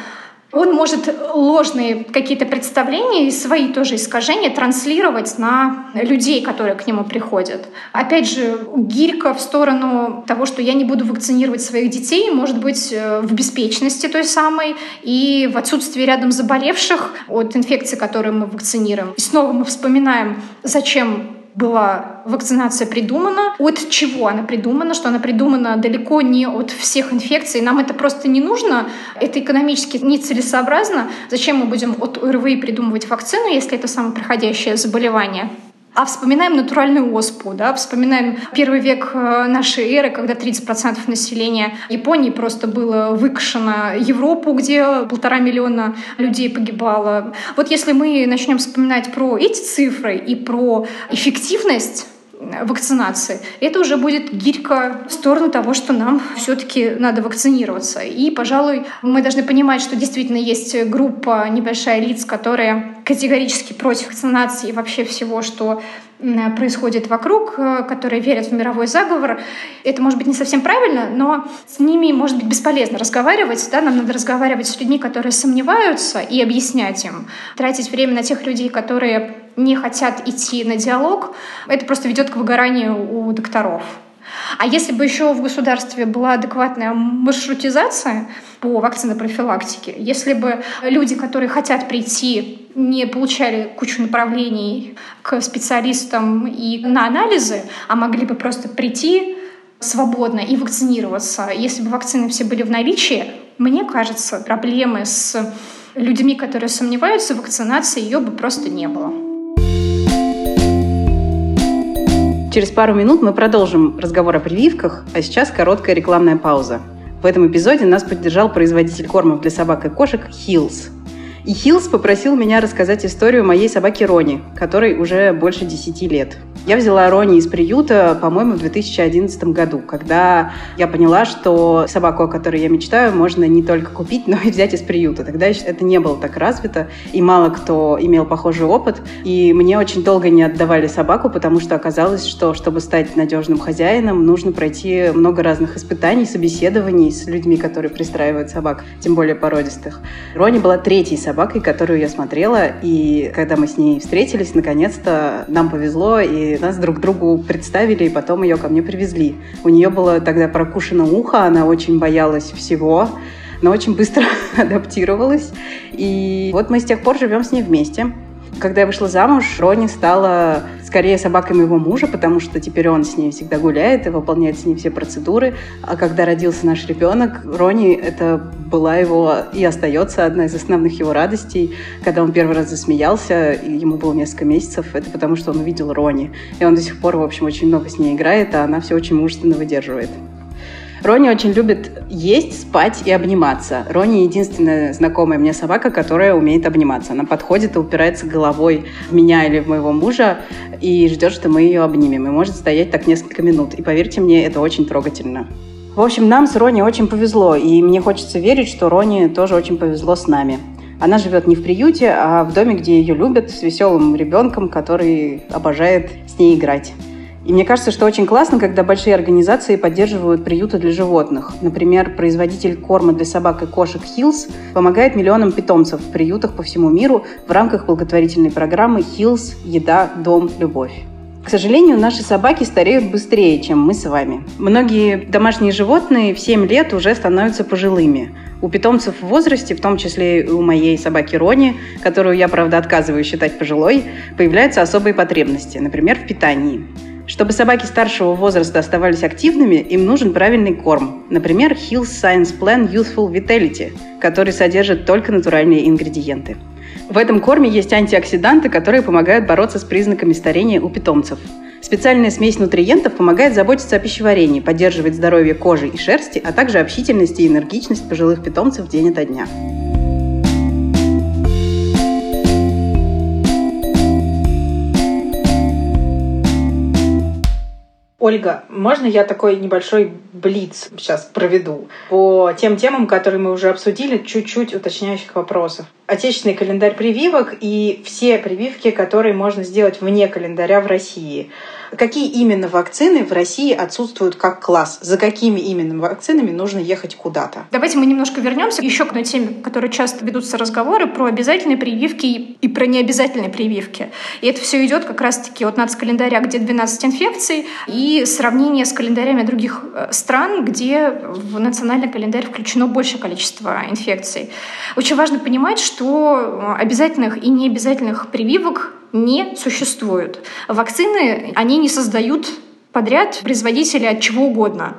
он может ложные какие-то представления и свои тоже искажения транслировать на людей, которые к нему приходят. Опять же, гирька в сторону того, что я не буду вакцинировать своих детей, может быть э, в беспечности той самой и в отсутствии рядом заболевших от инфекции, которые мы вакцинируем. И снова мы вспоминаем, зачем была вакцинация придумана, от чего она придумана, что она придумана далеко не от всех инфекций. Нам это просто не нужно, это экономически нецелесообразно. Зачем мы будем от ОРВИ придумывать вакцину, если это самое проходящее заболевание? А вспоминаем натуральную оспу, да, вспоминаем первый век э, нашей эры, когда 30% населения Японии просто было выкашено Европу, где полтора миллиона людей погибало. Вот если мы начнем вспоминать про эти цифры и про эффективность вакцинации, это уже будет гирька в сторону того, что нам все-таки надо вакцинироваться. И, пожалуй, мы должны понимать, что действительно есть группа небольшая лиц, которые категорически против вакцинации и вообще всего, что происходит вокруг, э, которые верят в мировой заговор. Это может быть не совсем правильно, но с ними может быть бесполезно разговаривать. Да? Нам надо разговаривать с людьми, которые сомневаются, и объяснять им. Тратить время на тех людей, которые не хотят идти на диалог, это просто ведет к выгоранию у докторов. А если бы еще в государстве была адекватная маршрутизация по вакцинопрофилактике, если бы люди, которые хотят прийти, не получали кучу направлений к специалистам и на анализы, а могли бы просто прийти свободно и вакцинироваться, если бы вакцины все были в наличии, мне кажется, проблемы с людьми, которые сомневаются в вакцинации, ее бы просто не было. Через пару минут мы продолжим разговор о прививках, а сейчас короткая рекламная пауза. В этом эпизоде нас поддержал производитель кормов для собак и кошек Hills. И Хилс попросил меня рассказать историю моей собаки Рони, которой уже больше 10 лет. Я взяла Рони из приюта, по-моему, в 2011 году, когда я поняла, что собаку, о которой я мечтаю, можно не только купить, но и взять из приюта. Тогда это не было так развито, и мало кто имел похожий опыт. И мне очень долго не отдавали собаку, потому что оказалось, что чтобы стать надежным хозяином, нужно пройти много разных испытаний, собеседований с людьми, которые пристраивают собак, тем более породистых. Рони была третьей собакой собакой, которую я смотрела. И когда мы с ней встретились, наконец-то нам повезло, и нас друг другу представили, и потом ее ко мне привезли. У нее было тогда прокушено ухо, она очень боялась всего но очень быстро [LAUGHS] адаптировалась. И вот мы с тех пор живем с ней вместе. Когда я вышла замуж, Рони стала скорее собакой моего мужа, потому что теперь он с ней всегда гуляет и выполняет с ней все процедуры. А когда родился наш ребенок, Рони это была его и остается одна из основных его радостей. Когда он первый раз засмеялся, ему было несколько месяцев, это потому что он увидел Рони. И он до сих пор, в общем, очень много с ней играет, а она все очень мужественно выдерживает. Рони очень любит есть, спать и обниматься. Рони единственная знакомая мне собака, которая умеет обниматься. Она подходит и упирается головой в меня или в моего мужа и ждет, что мы ее обнимем. И может стоять так несколько минут. И поверьте мне, это очень трогательно. В общем, нам с Рони очень повезло, и мне хочется верить, что Рони тоже очень повезло с нами. Она живет не в приюте, а в доме, где ее любят, с веселым ребенком, который обожает с ней играть. И мне кажется, что очень классно, когда большие организации поддерживают приюты для животных. Например, производитель корма для собак и кошек Hills помогает миллионам питомцев в приютах по всему миру в рамках благотворительной программы Hills «Еда, дом, любовь». К сожалению, наши собаки стареют быстрее, чем мы с вами. Многие домашние животные в 7 лет уже становятся пожилыми. У питомцев в возрасте, в том числе и у моей собаки Рони, которую я, правда, отказываю считать пожилой, появляются особые потребности, например, в питании. Чтобы собаки старшего возраста оставались активными, им нужен правильный корм. Например, Hills Science Plan Youthful Vitality, который содержит только натуральные ингредиенты. В этом корме есть антиоксиданты, которые помогают бороться с признаками старения у питомцев. Специальная смесь нутриентов помогает заботиться о пищеварении, поддерживать здоровье кожи и шерсти, а также общительность и энергичность пожилых питомцев день ото дня. Ольга, можно я такой небольшой блиц сейчас проведу по тем темам, которые мы уже обсудили, чуть-чуть уточняющих вопросов. отечественный календарь прививок и все прививки, которые можно сделать вне календаря в России. Какие именно вакцины в России отсутствуют как класс? За какими именно вакцинами нужно ехать куда-то? Давайте мы немножко вернемся еще к одной теме, которой часто ведутся разговоры про обязательные прививки и про необязательные прививки. И это все идет как раз-таки от нацкалендаря, где 12 инфекций, и сравнение с календарями других э, стран, где в национальный календарь включено большее количество инфекций. Очень важно понимать, что обязательных и необязательных прививок не существует. Вакцины, они не создают подряд производители от чего угодно.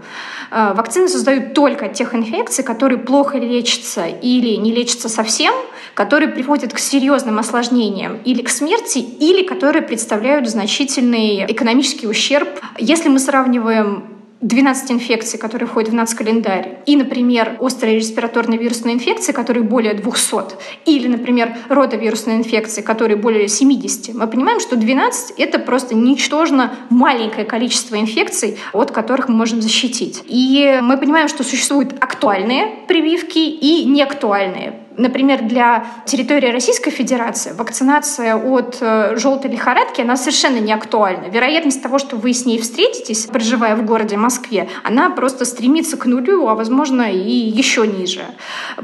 Э, вакцины создают только тех инфекций, которые плохо лечатся или не лечатся совсем, которые приводят к серьезным осложнениям или к смерти, или которые представляют значительный экономический ущерб. Если мы сравниваем 12 инфекций, которые входят в нацкалендарь, и, например, острые респираторные вирусные инфекции, которые более 200, или, например, ротовирусные инфекции, которые более 70, мы понимаем, что 12 — это просто ничтожно маленькое количество инфекций, от которых мы можем защитить. И мы понимаем, что существуют актуальные прививки и неактуальные Например, для территории Российской Федерации вакцинация от э, желтой лихорадки, она совершенно не актуальна. Вероятность того, что вы с ней встретитесь, проживая в городе Москве, она просто стремится к нулю, а возможно и еще ниже.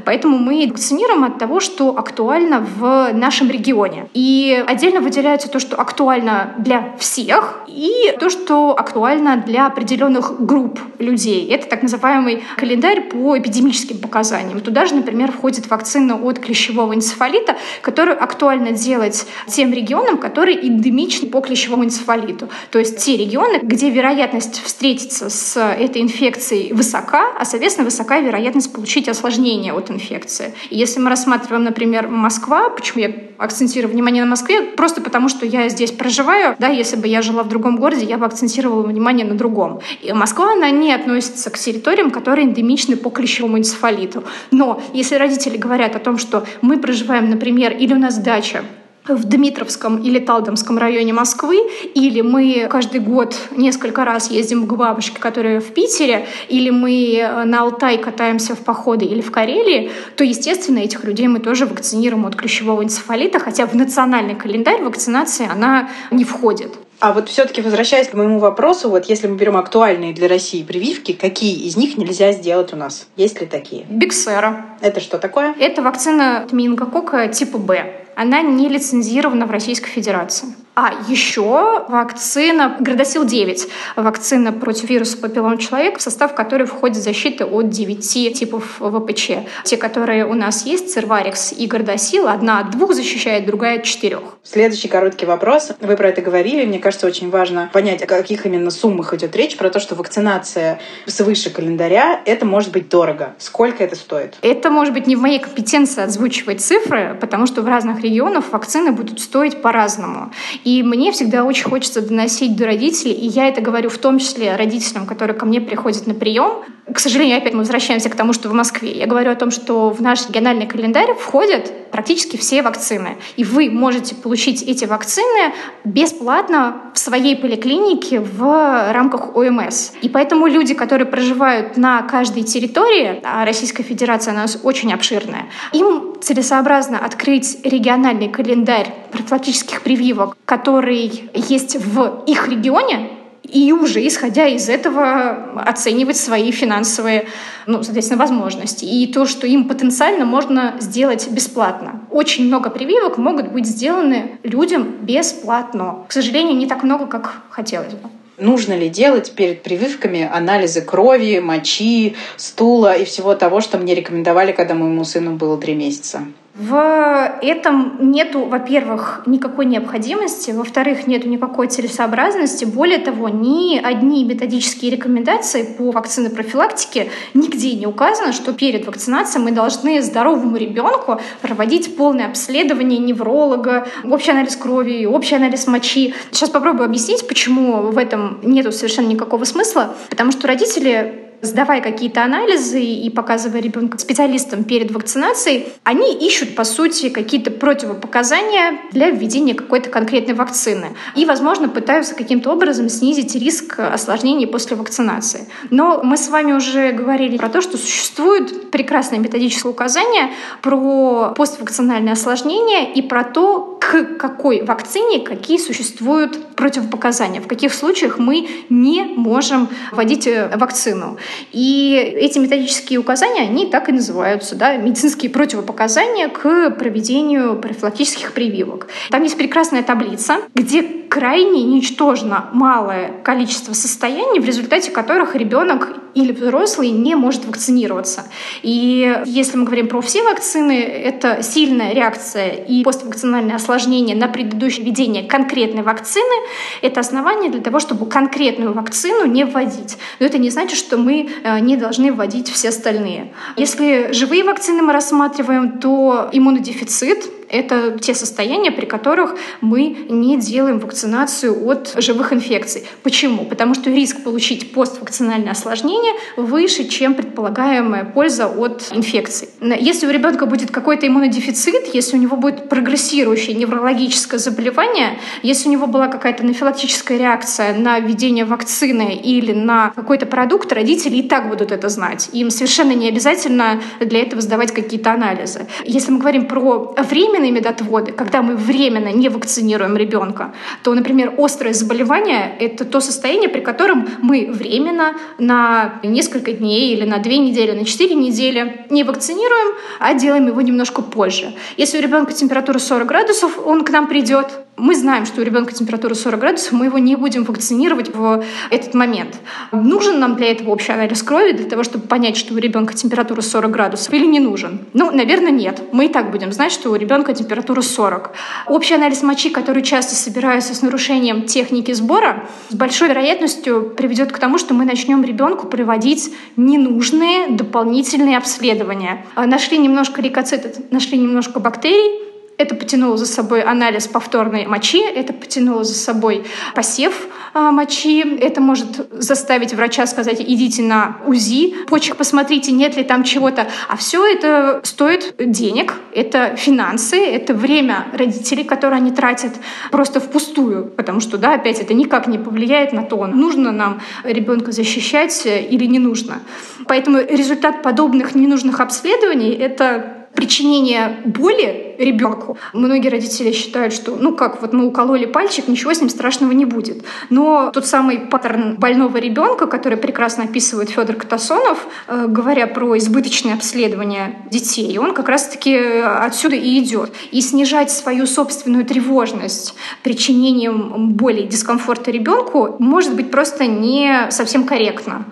Поэтому мы вакцинируем от того, что актуально в нашем регионе. И отдельно выделяется то, что актуально для всех, и то, что актуально для определенных групп людей. Это так называемый календарь по эпидемическим показаниям. Туда же, например, входит вакцина вакцину от клещевого энцефалита, которую актуально делать тем регионам, которые эндемичны по клещевому энцефалиту. То есть те регионы, где вероятность встретиться с этой инфекцией высока, а, соответственно, высока вероятность получить осложнение от инфекции. И если мы рассматриваем, например, Москва, почему я акцентирую внимание на Москве, просто потому что я здесь проживаю, да, если бы я жила в другом городе, я бы акцентировала внимание на другом. И Москва, она не относится к территориям, которые эндемичны по клещевому энцефалиту. Но если родители говорят, говорят о том, что мы проживаем, например, или у нас дача в Дмитровском или Талдомском районе Москвы, или мы каждый год несколько раз ездим к бабушке, которая в Питере, или мы э, на Алтай катаемся в походы или в Карелии, то, естественно, этих людей мы тоже вакцинируем от клещевого энцефалита, хотя в национальный календарь вакцинация она не входит. А вот все-таки возвращаясь к моему вопросу, вот если мы берем актуальные для России прививки, какие из них нельзя сделать у нас? Есть ли такие? Биксера. Это что такое? Это вакцина от менингококка типа Б она не лицензирована в Российской Федерации. А еще вакцина Градосил-9, вакцина против вируса папиллом человека, в состав которой входит защита от 9 типов ВПЧ. Те, которые у нас есть, Церварикс и Градосил, одна от двух защищает, другая от четырех. Следующий короткий вопрос. Вы про это говорили. Мне кажется, очень важно понять, о каких именно суммах идет речь, про то, что вакцинация свыше календаря, это может быть дорого. Сколько это стоит? Это может быть не в моей компетенции озвучивать цифры, потому что в разных регионах вакцины будут стоить по-разному. И мне всегда очень хочется доносить до родителей, и я это говорю в том числе родителям, которые ко мне приходят на прием. К сожалению, опять мы возвращаемся к тому, что в Москве. Я говорю о том, что в наш региональный календарь входят практически все вакцины. И вы можете получить эти вакцины бесплатно в своей поликлинике в рамках ОМС. И поэтому люди, которые проживают на каждой территории, а Российская Федерация у нас очень обширная, им целесообразно открыть региональный календарь профилактических прививок, который есть в их регионе, и уже исходя из этого оценивать свои финансовые, ну, соответственно, возможности. И то, что им потенциально можно сделать бесплатно. Очень много прививок могут быть сделаны людям бесплатно. К сожалению, не так много, как хотелось бы. Нужно ли делать перед прививками анализы крови, мочи, стула и всего того, что мне рекомендовали, когда моему сыну было три месяца? В этом нету, во-первых, никакой необходимости, во-вторых, нету никакой целесообразности. Более того, ни одни методические рекомендации по вакцине профилактике нигде не указано, что перед вакцинацией мы должны здоровому ребенку проводить полное обследование невролога, общий анализ крови, общий анализ мочи. Сейчас попробую объяснить, почему в этом нету совершенно никакого смысла. Потому что родители сдавая какие-то анализы и показывая ребенка специалистам перед вакцинацией, они ищут, по сути, какие-то противопоказания для введения какой-то конкретной вакцины. И, возможно, пытаются каким-то образом снизить риск осложнений после вакцинации. Но мы с вами уже говорили про то, что существует прекрасное методическое указание про поствакцинальные осложнения и про то, к какой вакцине какие существуют противопоказания, в каких случаях мы не можем вводить э, вакцину. И эти методические указания, они так и называются, да, медицинские противопоказания к проведению профилактических прививок. Там есть прекрасная таблица, где крайне ничтожно малое количество состояний, в результате которых ребенок или взрослый не может вакцинироваться. И если мы говорим про все вакцины, это сильная реакция и поствакцинальное осложнение на предыдущее введение конкретной вакцины — это основание для того, чтобы конкретную вакцину не вводить. Но это не значит, что мы э, не должны вводить все остальные. Если живые вакцины мы рассматриваем, то иммунодефицит это те состояния, при которых мы не делаем вакцинацию от живых инфекций. Почему? Потому что риск получить поствакцинальное осложнение выше, чем предполагаемая польза от инфекций. Если у ребенка будет какой-то иммунодефицит, если у него будет прогрессирующее неврологическое заболевание, если у него была какая-то анафилактическая реакция на введение вакцины или на какой-то продукт, родители и так будут это знать. Им совершенно не обязательно для этого сдавать какие-то анализы. Если мы говорим про время временные медотводы, когда мы временно не вакцинируем ребенка, то, например, острое заболевание — это то состояние, при котором мы временно на несколько дней или на две недели, на четыре недели не вакцинируем, а делаем его немножко позже. Если у ребенка температура 40 градусов, он к нам придет, мы знаем, что у ребенка температура 40 градусов, мы его не будем вакцинировать в этот момент. Нужен нам для этого общий анализ крови, для того, чтобы понять, что у ребенка температура 40 градусов или не нужен? Ну, наверное, нет. Мы и так будем знать, что у ребенка температура 40. Общий анализ мочи, который часто собирается с нарушением техники сбора, с большой вероятностью приведет к тому, что мы начнем ребенку проводить ненужные дополнительные обследования. Нашли немножко лейкоцитов, нашли немножко бактерий, это потянуло за собой анализ повторной мочи, это потянуло за собой посев а, мочи, это может заставить врача сказать, идите на УЗИ, почек посмотрите, нет ли там чего-то. А все это стоит денег, это финансы, это время родителей, которые они тратят просто впустую, потому что, да, опять это никак не повлияет на то, нужно нам ребенка защищать или не нужно. Поэтому результат подобных ненужных обследований — это причинение боли ребенку. Многие родители считают, что ну как, вот мы укололи пальчик, ничего с ним страшного не будет. Но тот самый паттерн больного ребенка, который прекрасно описывает Федор Катасонов, э, говоря про избыточное обследование детей, он как раз-таки отсюда и идет. И снижать свою собственную тревожность причинением боли и дискомфорта ребенку может быть просто не совсем корректно.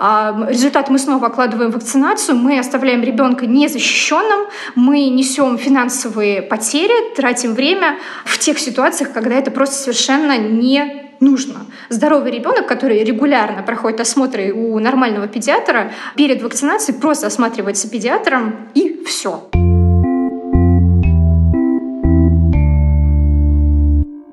А, результат мы снова окладываем вакцинацию, мы оставляем ребенка незащищенным, мы несем финансовые потери, тратим время в тех ситуациях, когда это просто совершенно не нужно. Здоровый ребенок, который регулярно проходит осмотры у нормального педиатра, перед вакцинацией просто осматривается педиатром и все.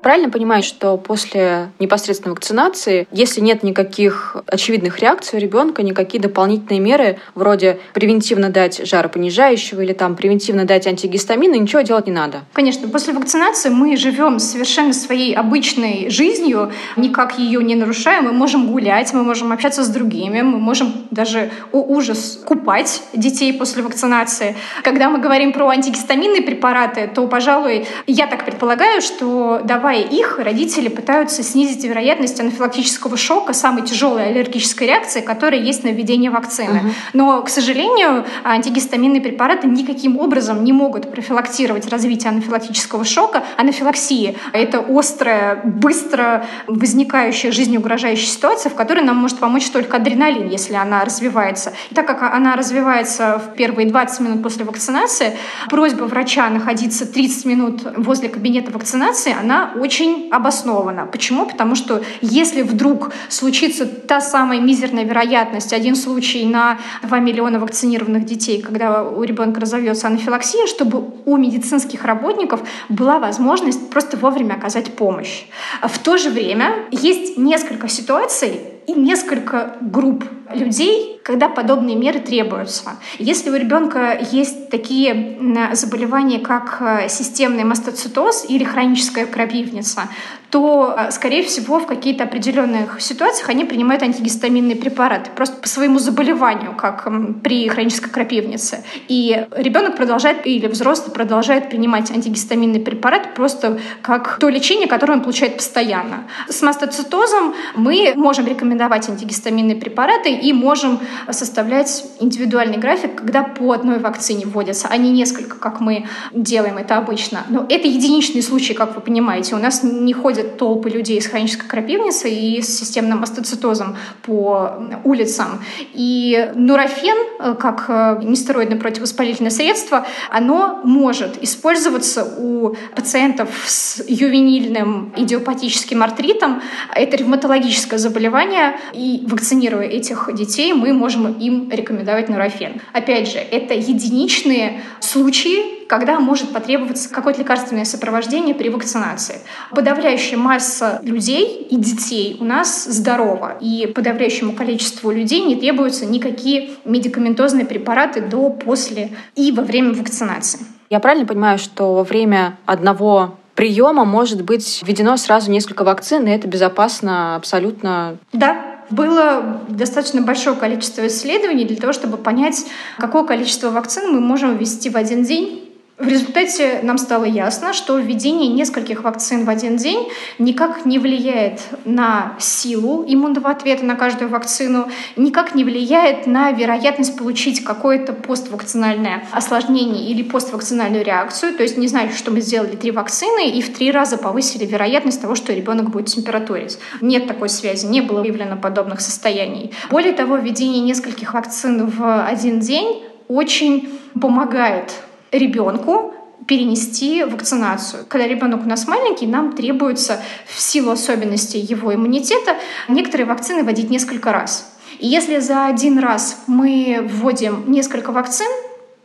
Правильно понимаю, что после непосредственной вакцинации, если нет никаких очевидных реакций у ребенка, никакие дополнительные меры, вроде превентивно дать жаропонижающего или там превентивно дать антигистамины, ничего делать не надо? Конечно. После вакцинации мы живем совершенно своей обычной жизнью, никак ее не нарушаем. Мы можем гулять, мы можем общаться с другими, мы можем даже, о ужас, купать детей после вакцинации. Когда мы говорим про антигистаминные препараты, то, пожалуй, я так предполагаю, что давай Давая их, родители пытаются снизить вероятность анафилактического шока, самой тяжелой аллергической реакции, которая есть на введение вакцины. Угу. Но, к сожалению, антигистаминные препараты никаким образом не могут профилактировать развитие анафилактического шока. Анафилаксии — это острая, быстро возникающая жизнеугрожающая ситуация, в которой нам может помочь только адреналин, если она развивается. И так как она развивается в первые 20 минут после вакцинации, просьба врача находиться 30 минут возле кабинета вакцинации, она очень обоснована. Почему? Потому что если вдруг случится та самая мизерная вероятность, один случай на 2 миллиона вакцинированных детей, когда у ребенка разовьется анафилаксия, чтобы у медицинских работников была возможность просто вовремя оказать помощь. В то же время есть несколько ситуаций и несколько групп людей, когда подобные меры требуются. Если у ребенка есть такие заболевания, как э, системный мастоцитоз или хроническая крапивница, то, э, скорее всего, в какие-то определенных ситуациях они принимают антигистаминные препараты просто по своему заболеванию, как при хронической крапивнице. И ребенок продолжает или взрослый продолжает принимать антигистаминный препарат просто как то лечение, которое он получает постоянно. С мастоцитозом мы можем рекомендовать антигистаминные препараты и можем составлять индивидуальный график, когда по одной вакцине вводятся, а не несколько, как мы делаем это обычно. Но это единичные случаи, как вы понимаете. У нас не ходят толпы людей с хронической крапивницей и с системным астацитозом по улицам. И нурофен, э, как э, нестероидное противовоспалительное средство, оно может использоваться у пациентов с ювенильным идиопатическим артритом. Это ревматологическое заболевание, и вакцинируя этих детей, мы можем им рекомендовать нурофен. Опять же, это единичные случаи, когда может потребоваться какое-то лекарственное сопровождение при вакцинации. Подавляющая масса людей и детей у нас здорова, и подавляющему количеству людей не требуются никакие медикаментозные препараты до, после и во время вакцинации. Я правильно понимаю, что во время одного приема может быть введено сразу несколько вакцин, и это безопасно абсолютно? Да, было достаточно большое количество исследований для того, чтобы понять, какое количество вакцин мы можем ввести в один день в результате нам стало ясно, что введение нескольких вакцин в один день никак не влияет на силу иммунного ответа на каждую вакцину, никак не влияет на вероятность получить какое-то поствакцинальное осложнение или поствакцинальную реакцию. То есть не значит, что мы сделали три вакцины и в три раза повысили вероятность того, что ребенок будет температурить. Нет такой связи, не было выявлено подобных состояний. Более того, введение нескольких вакцин в один день очень помогает ребенку перенести вакцинацию. Когда ребенок у нас маленький, нам требуется в силу особенностей его иммунитета некоторые вакцины вводить несколько раз. И если за один раз мы вводим несколько вакцин,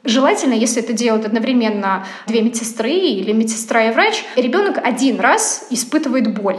Желательно, если это делают одновременно две медсестры или медсестра и врач, ребенок один раз испытывает боль.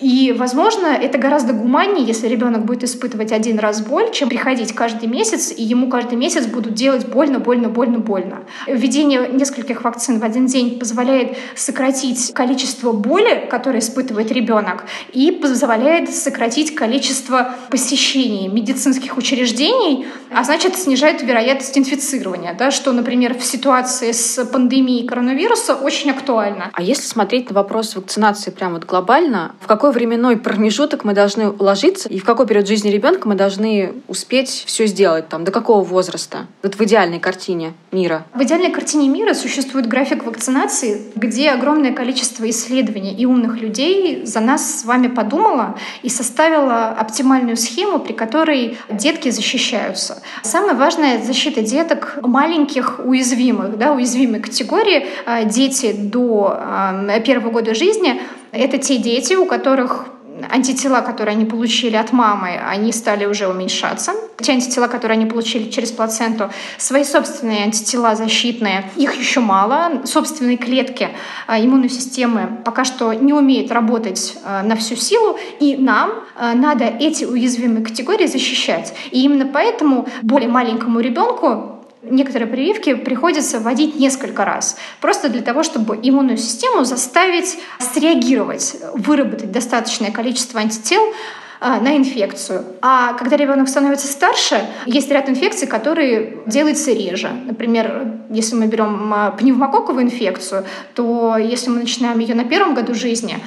И, возможно, это гораздо гуманнее, если ребенок будет испытывать один раз боль, чем приходить каждый месяц, и ему каждый месяц будут делать больно, больно, больно, больно. Введение нескольких вакцин в один день позволяет сократить количество боли, которое испытывает ребенок, и позволяет сократить количество посещений медицинских учреждений, а значит, снижает вероятность инфицирования, да, что, например, в ситуации с пандемией коронавируса очень актуально. А если смотреть на вопрос вакцинации прямо вот глобально, в какой временной промежуток мы должны уложиться и в какой период жизни ребенка мы должны успеть все сделать, там, до какого возраста? Вот в идеальной картине мира. В идеальной картине мира существует график вакцинации, где огромное количество исследований и умных людей за нас с вами подумала и составила оптимальную схему, при которой детки защищаются. Самое важное — защита деток маленьких маленьких уязвимых, да, уязвимой категории, а, дети до а, первого года жизни, это те дети, у которых антитела, которые они получили от мамы, они стали уже уменьшаться. Те антитела, которые они получили через плаценту, свои собственные антитела защитные, их еще мало. Собственные клетки а, иммунной системы пока что не умеют работать на всю силу, и нам надо эти уязвимые категории защищать. И именно поэтому более маленькому ребенку некоторые прививки приходится вводить несколько раз, просто для того, чтобы иммунную систему заставить среагировать, выработать достаточное количество антител а, на инфекцию. А когда ребенок становится старше, есть ряд инфекций, которые делаются реже. Например, если мы берем а, пневмококковую инфекцию, то если мы начинаем ее на первом году жизни,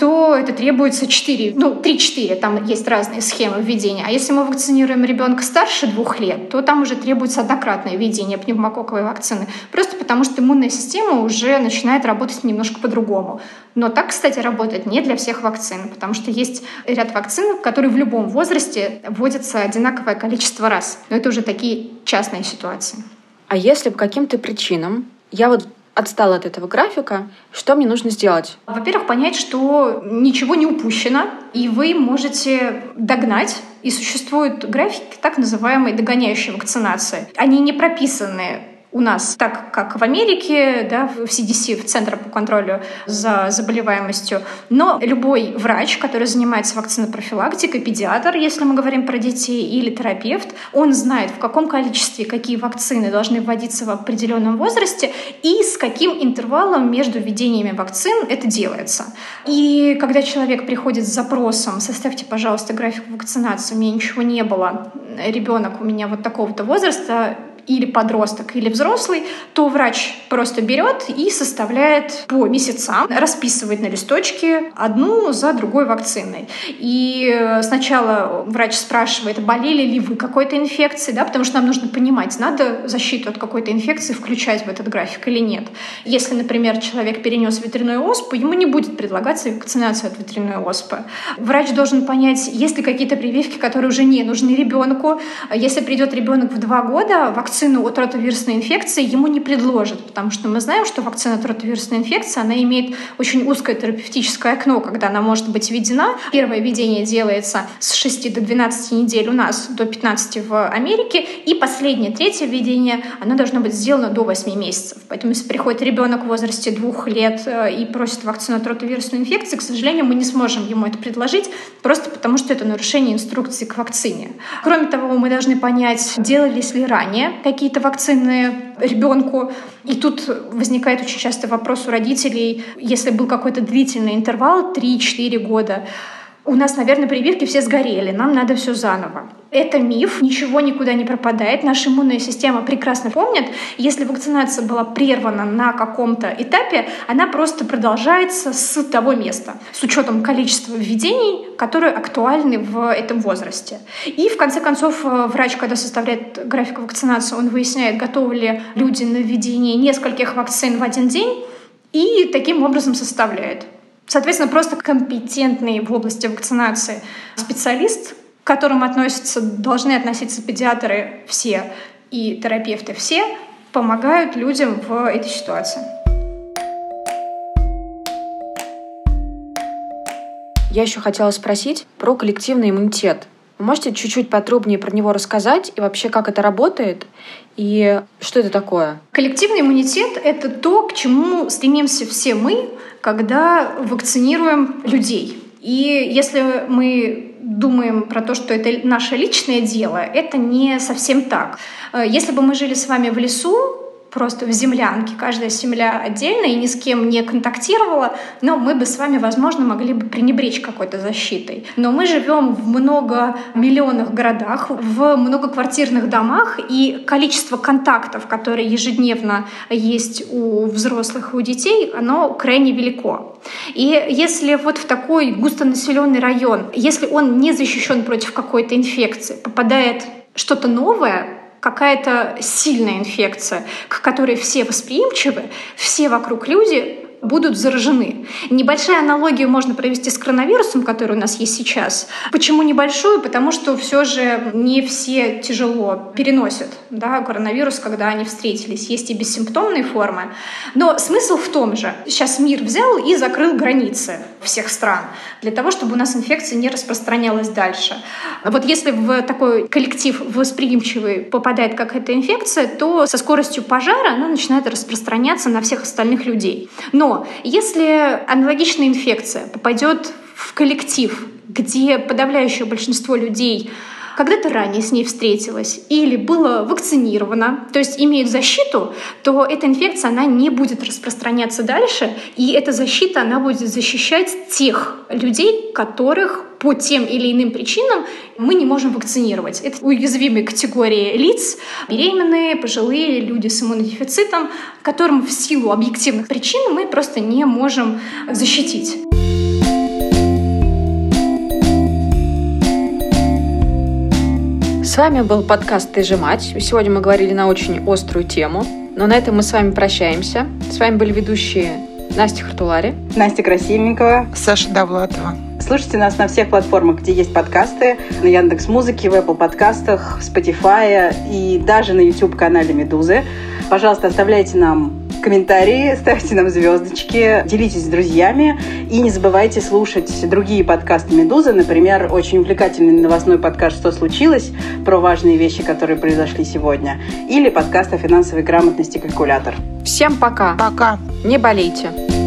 то это требуется 4, ну, 3-4, там есть разные схемы введения. А если мы вакцинируем ребенка старше двух лет, то там уже требуется однократное введение пневмококковой вакцины. Просто потому что иммунная система уже начинает работать немножко по-другому. Но так, кстати, работает не для всех вакцин, потому что есть ряд вакцин, которые в любом возрасте вводятся одинаковое количество раз. Но это уже такие частные ситуации. А если по каким-то причинам я вот отстала от этого графика, что мне нужно сделать? Во-первых, понять, что ничего не упущено, и вы можете догнать. И существуют графики так называемой догоняющей вакцинации. Они не прописаны у нас, так как в Америке, да, в CDC, в Центре по контролю за заболеваемостью. Но любой врач, который занимается вакцинопрофилактикой, педиатр, если мы говорим про детей, или терапевт, он знает, в каком количестве какие вакцины должны вводиться в определенном возрасте и с каким интервалом между введениями вакцин это делается. И когда человек приходит с запросом, составьте, пожалуйста, график вакцинации, у меня ничего не было, ребенок у меня вот такого-то возраста, или подросток, или взрослый, то врач просто берет и составляет по месяцам, расписывает на листочке одну за другой вакциной. И э, сначала врач спрашивает, болели ли вы какой-то инфекцией, да, потому что нам нужно понимать, надо защиту от какой-то инфекции включать в этот график или нет. Если, например, человек перенес ветряную оспу, ему не будет предлагаться вакцинация от ветряной оспы. Врач должен понять, есть ли какие-то прививки, которые уже не нужны ребенку. Если придет ребенок в два года, вакцина вакцину от ротовирусной инфекции ему не предложат, потому что мы знаем, что вакцина от ротовирусной инфекции, она имеет очень узкое терапевтическое окно, когда она может быть введена. Первое введение делается с 6 до 12 недель у нас, до 15 в Америке, и последнее, третье введение, оно должно быть сделано до 8 месяцев. Поэтому если приходит ребенок в возрасте двух лет э, и просит вакцину от ротовирусной инфекции, к сожалению, мы не сможем ему это предложить, просто потому что это нарушение инструкции к вакцине. Кроме того, мы должны понять, делались ли ранее какие-то вакцины ребенку. И тут возникает очень часто вопрос у родителей, если был какой-то длительный интервал, 3-4 года, у нас, наверное, прививки все сгорели, нам надо все заново. Это миф, ничего никуда не пропадает. Наша иммунная система прекрасно помнит, если вакцинация была прервана на каком-то этапе, она просто продолжается с того места, с учетом количества введений, которые актуальны в этом возрасте. И в конце концов врач, когда составляет график вакцинации, он выясняет, готовы ли люди на введение нескольких вакцин в один день, и таким образом составляет. Соответственно, просто компетентный в области вакцинации специалист, которым относятся, должны относиться педиатры все и терапевты все, помогают людям в этой ситуации. Я еще хотела спросить про коллективный иммунитет. Вы можете чуть-чуть подробнее про него рассказать и вообще как это работает и что это такое? Коллективный иммунитет — это то, к чему стремимся все мы, когда вакцинируем людей. И если мы думаем про то, что это наше личное дело, это не совсем так. Э, если бы мы жили с вами в лесу, просто в землянке, каждая семья отдельно и ни с кем не контактировала, но мы бы с вами, возможно, могли бы пренебречь какой-то защитой. Но мы живем в многомиллионных городах, в многоквартирных домах, и количество контактов, которые ежедневно есть у взрослых и у детей, оно крайне велико. И если вот в такой густонаселенный район, если он не защищен против какой-то инфекции, попадает что-то новое, какая-то сильная инфекция, к которой все восприимчивы, все вокруг люди будут заражены. Небольшая аналогию можно провести с коронавирусом, который у нас есть сейчас. Почему небольшую? Потому что все же не все тяжело переносят да, коронавирус, когда они встретились. Есть и бессимптомные формы. Но смысл в том же. Сейчас мир взял и закрыл границы всех стран для того, чтобы у нас инфекция не распространялась дальше. Вот если в такой коллектив восприимчивый попадает какая-то инфекция, то со скоростью пожара она начинает распространяться на всех остальных людей. Но если аналогичная инфекция попадет в коллектив, где подавляющее большинство людей когда-то ранее с ней встретилась или было вакцинировано, то есть имеет защиту, то эта инфекция она не будет распространяться дальше, и эта защита она будет защищать тех людей, которых по тем или иным причинам мы не можем вакцинировать. Это уязвимые категории лиц, беременные, пожилые, люди с иммунодефицитом, которым в силу объективных причин мы просто не можем защитить. С вами был подкаст «Ты же мать». Сегодня мы говорили на очень острую тему. Но на этом мы с вами прощаемся. С вами были ведущие Настя Хартулари, Настя Красильникова, Саша Довлатова. Слушайте нас на всех платформах, где есть подкасты, на Яндекс Музыке, в Apple подкастах, Spotify и даже на YouTube канале Медузы. Пожалуйста, оставляйте нам комментарии, [LAUGHS] ставьте нам звездочки, делитесь с друзьями и не забывайте слушать другие подкасты «Медузы», например, очень увлекательный новостной подкаст «Что случилось?» про важные вещи, которые произошли сегодня, или подкаст о финансовой грамотности «Калькулятор». Всем пока. Пока. Не болейте.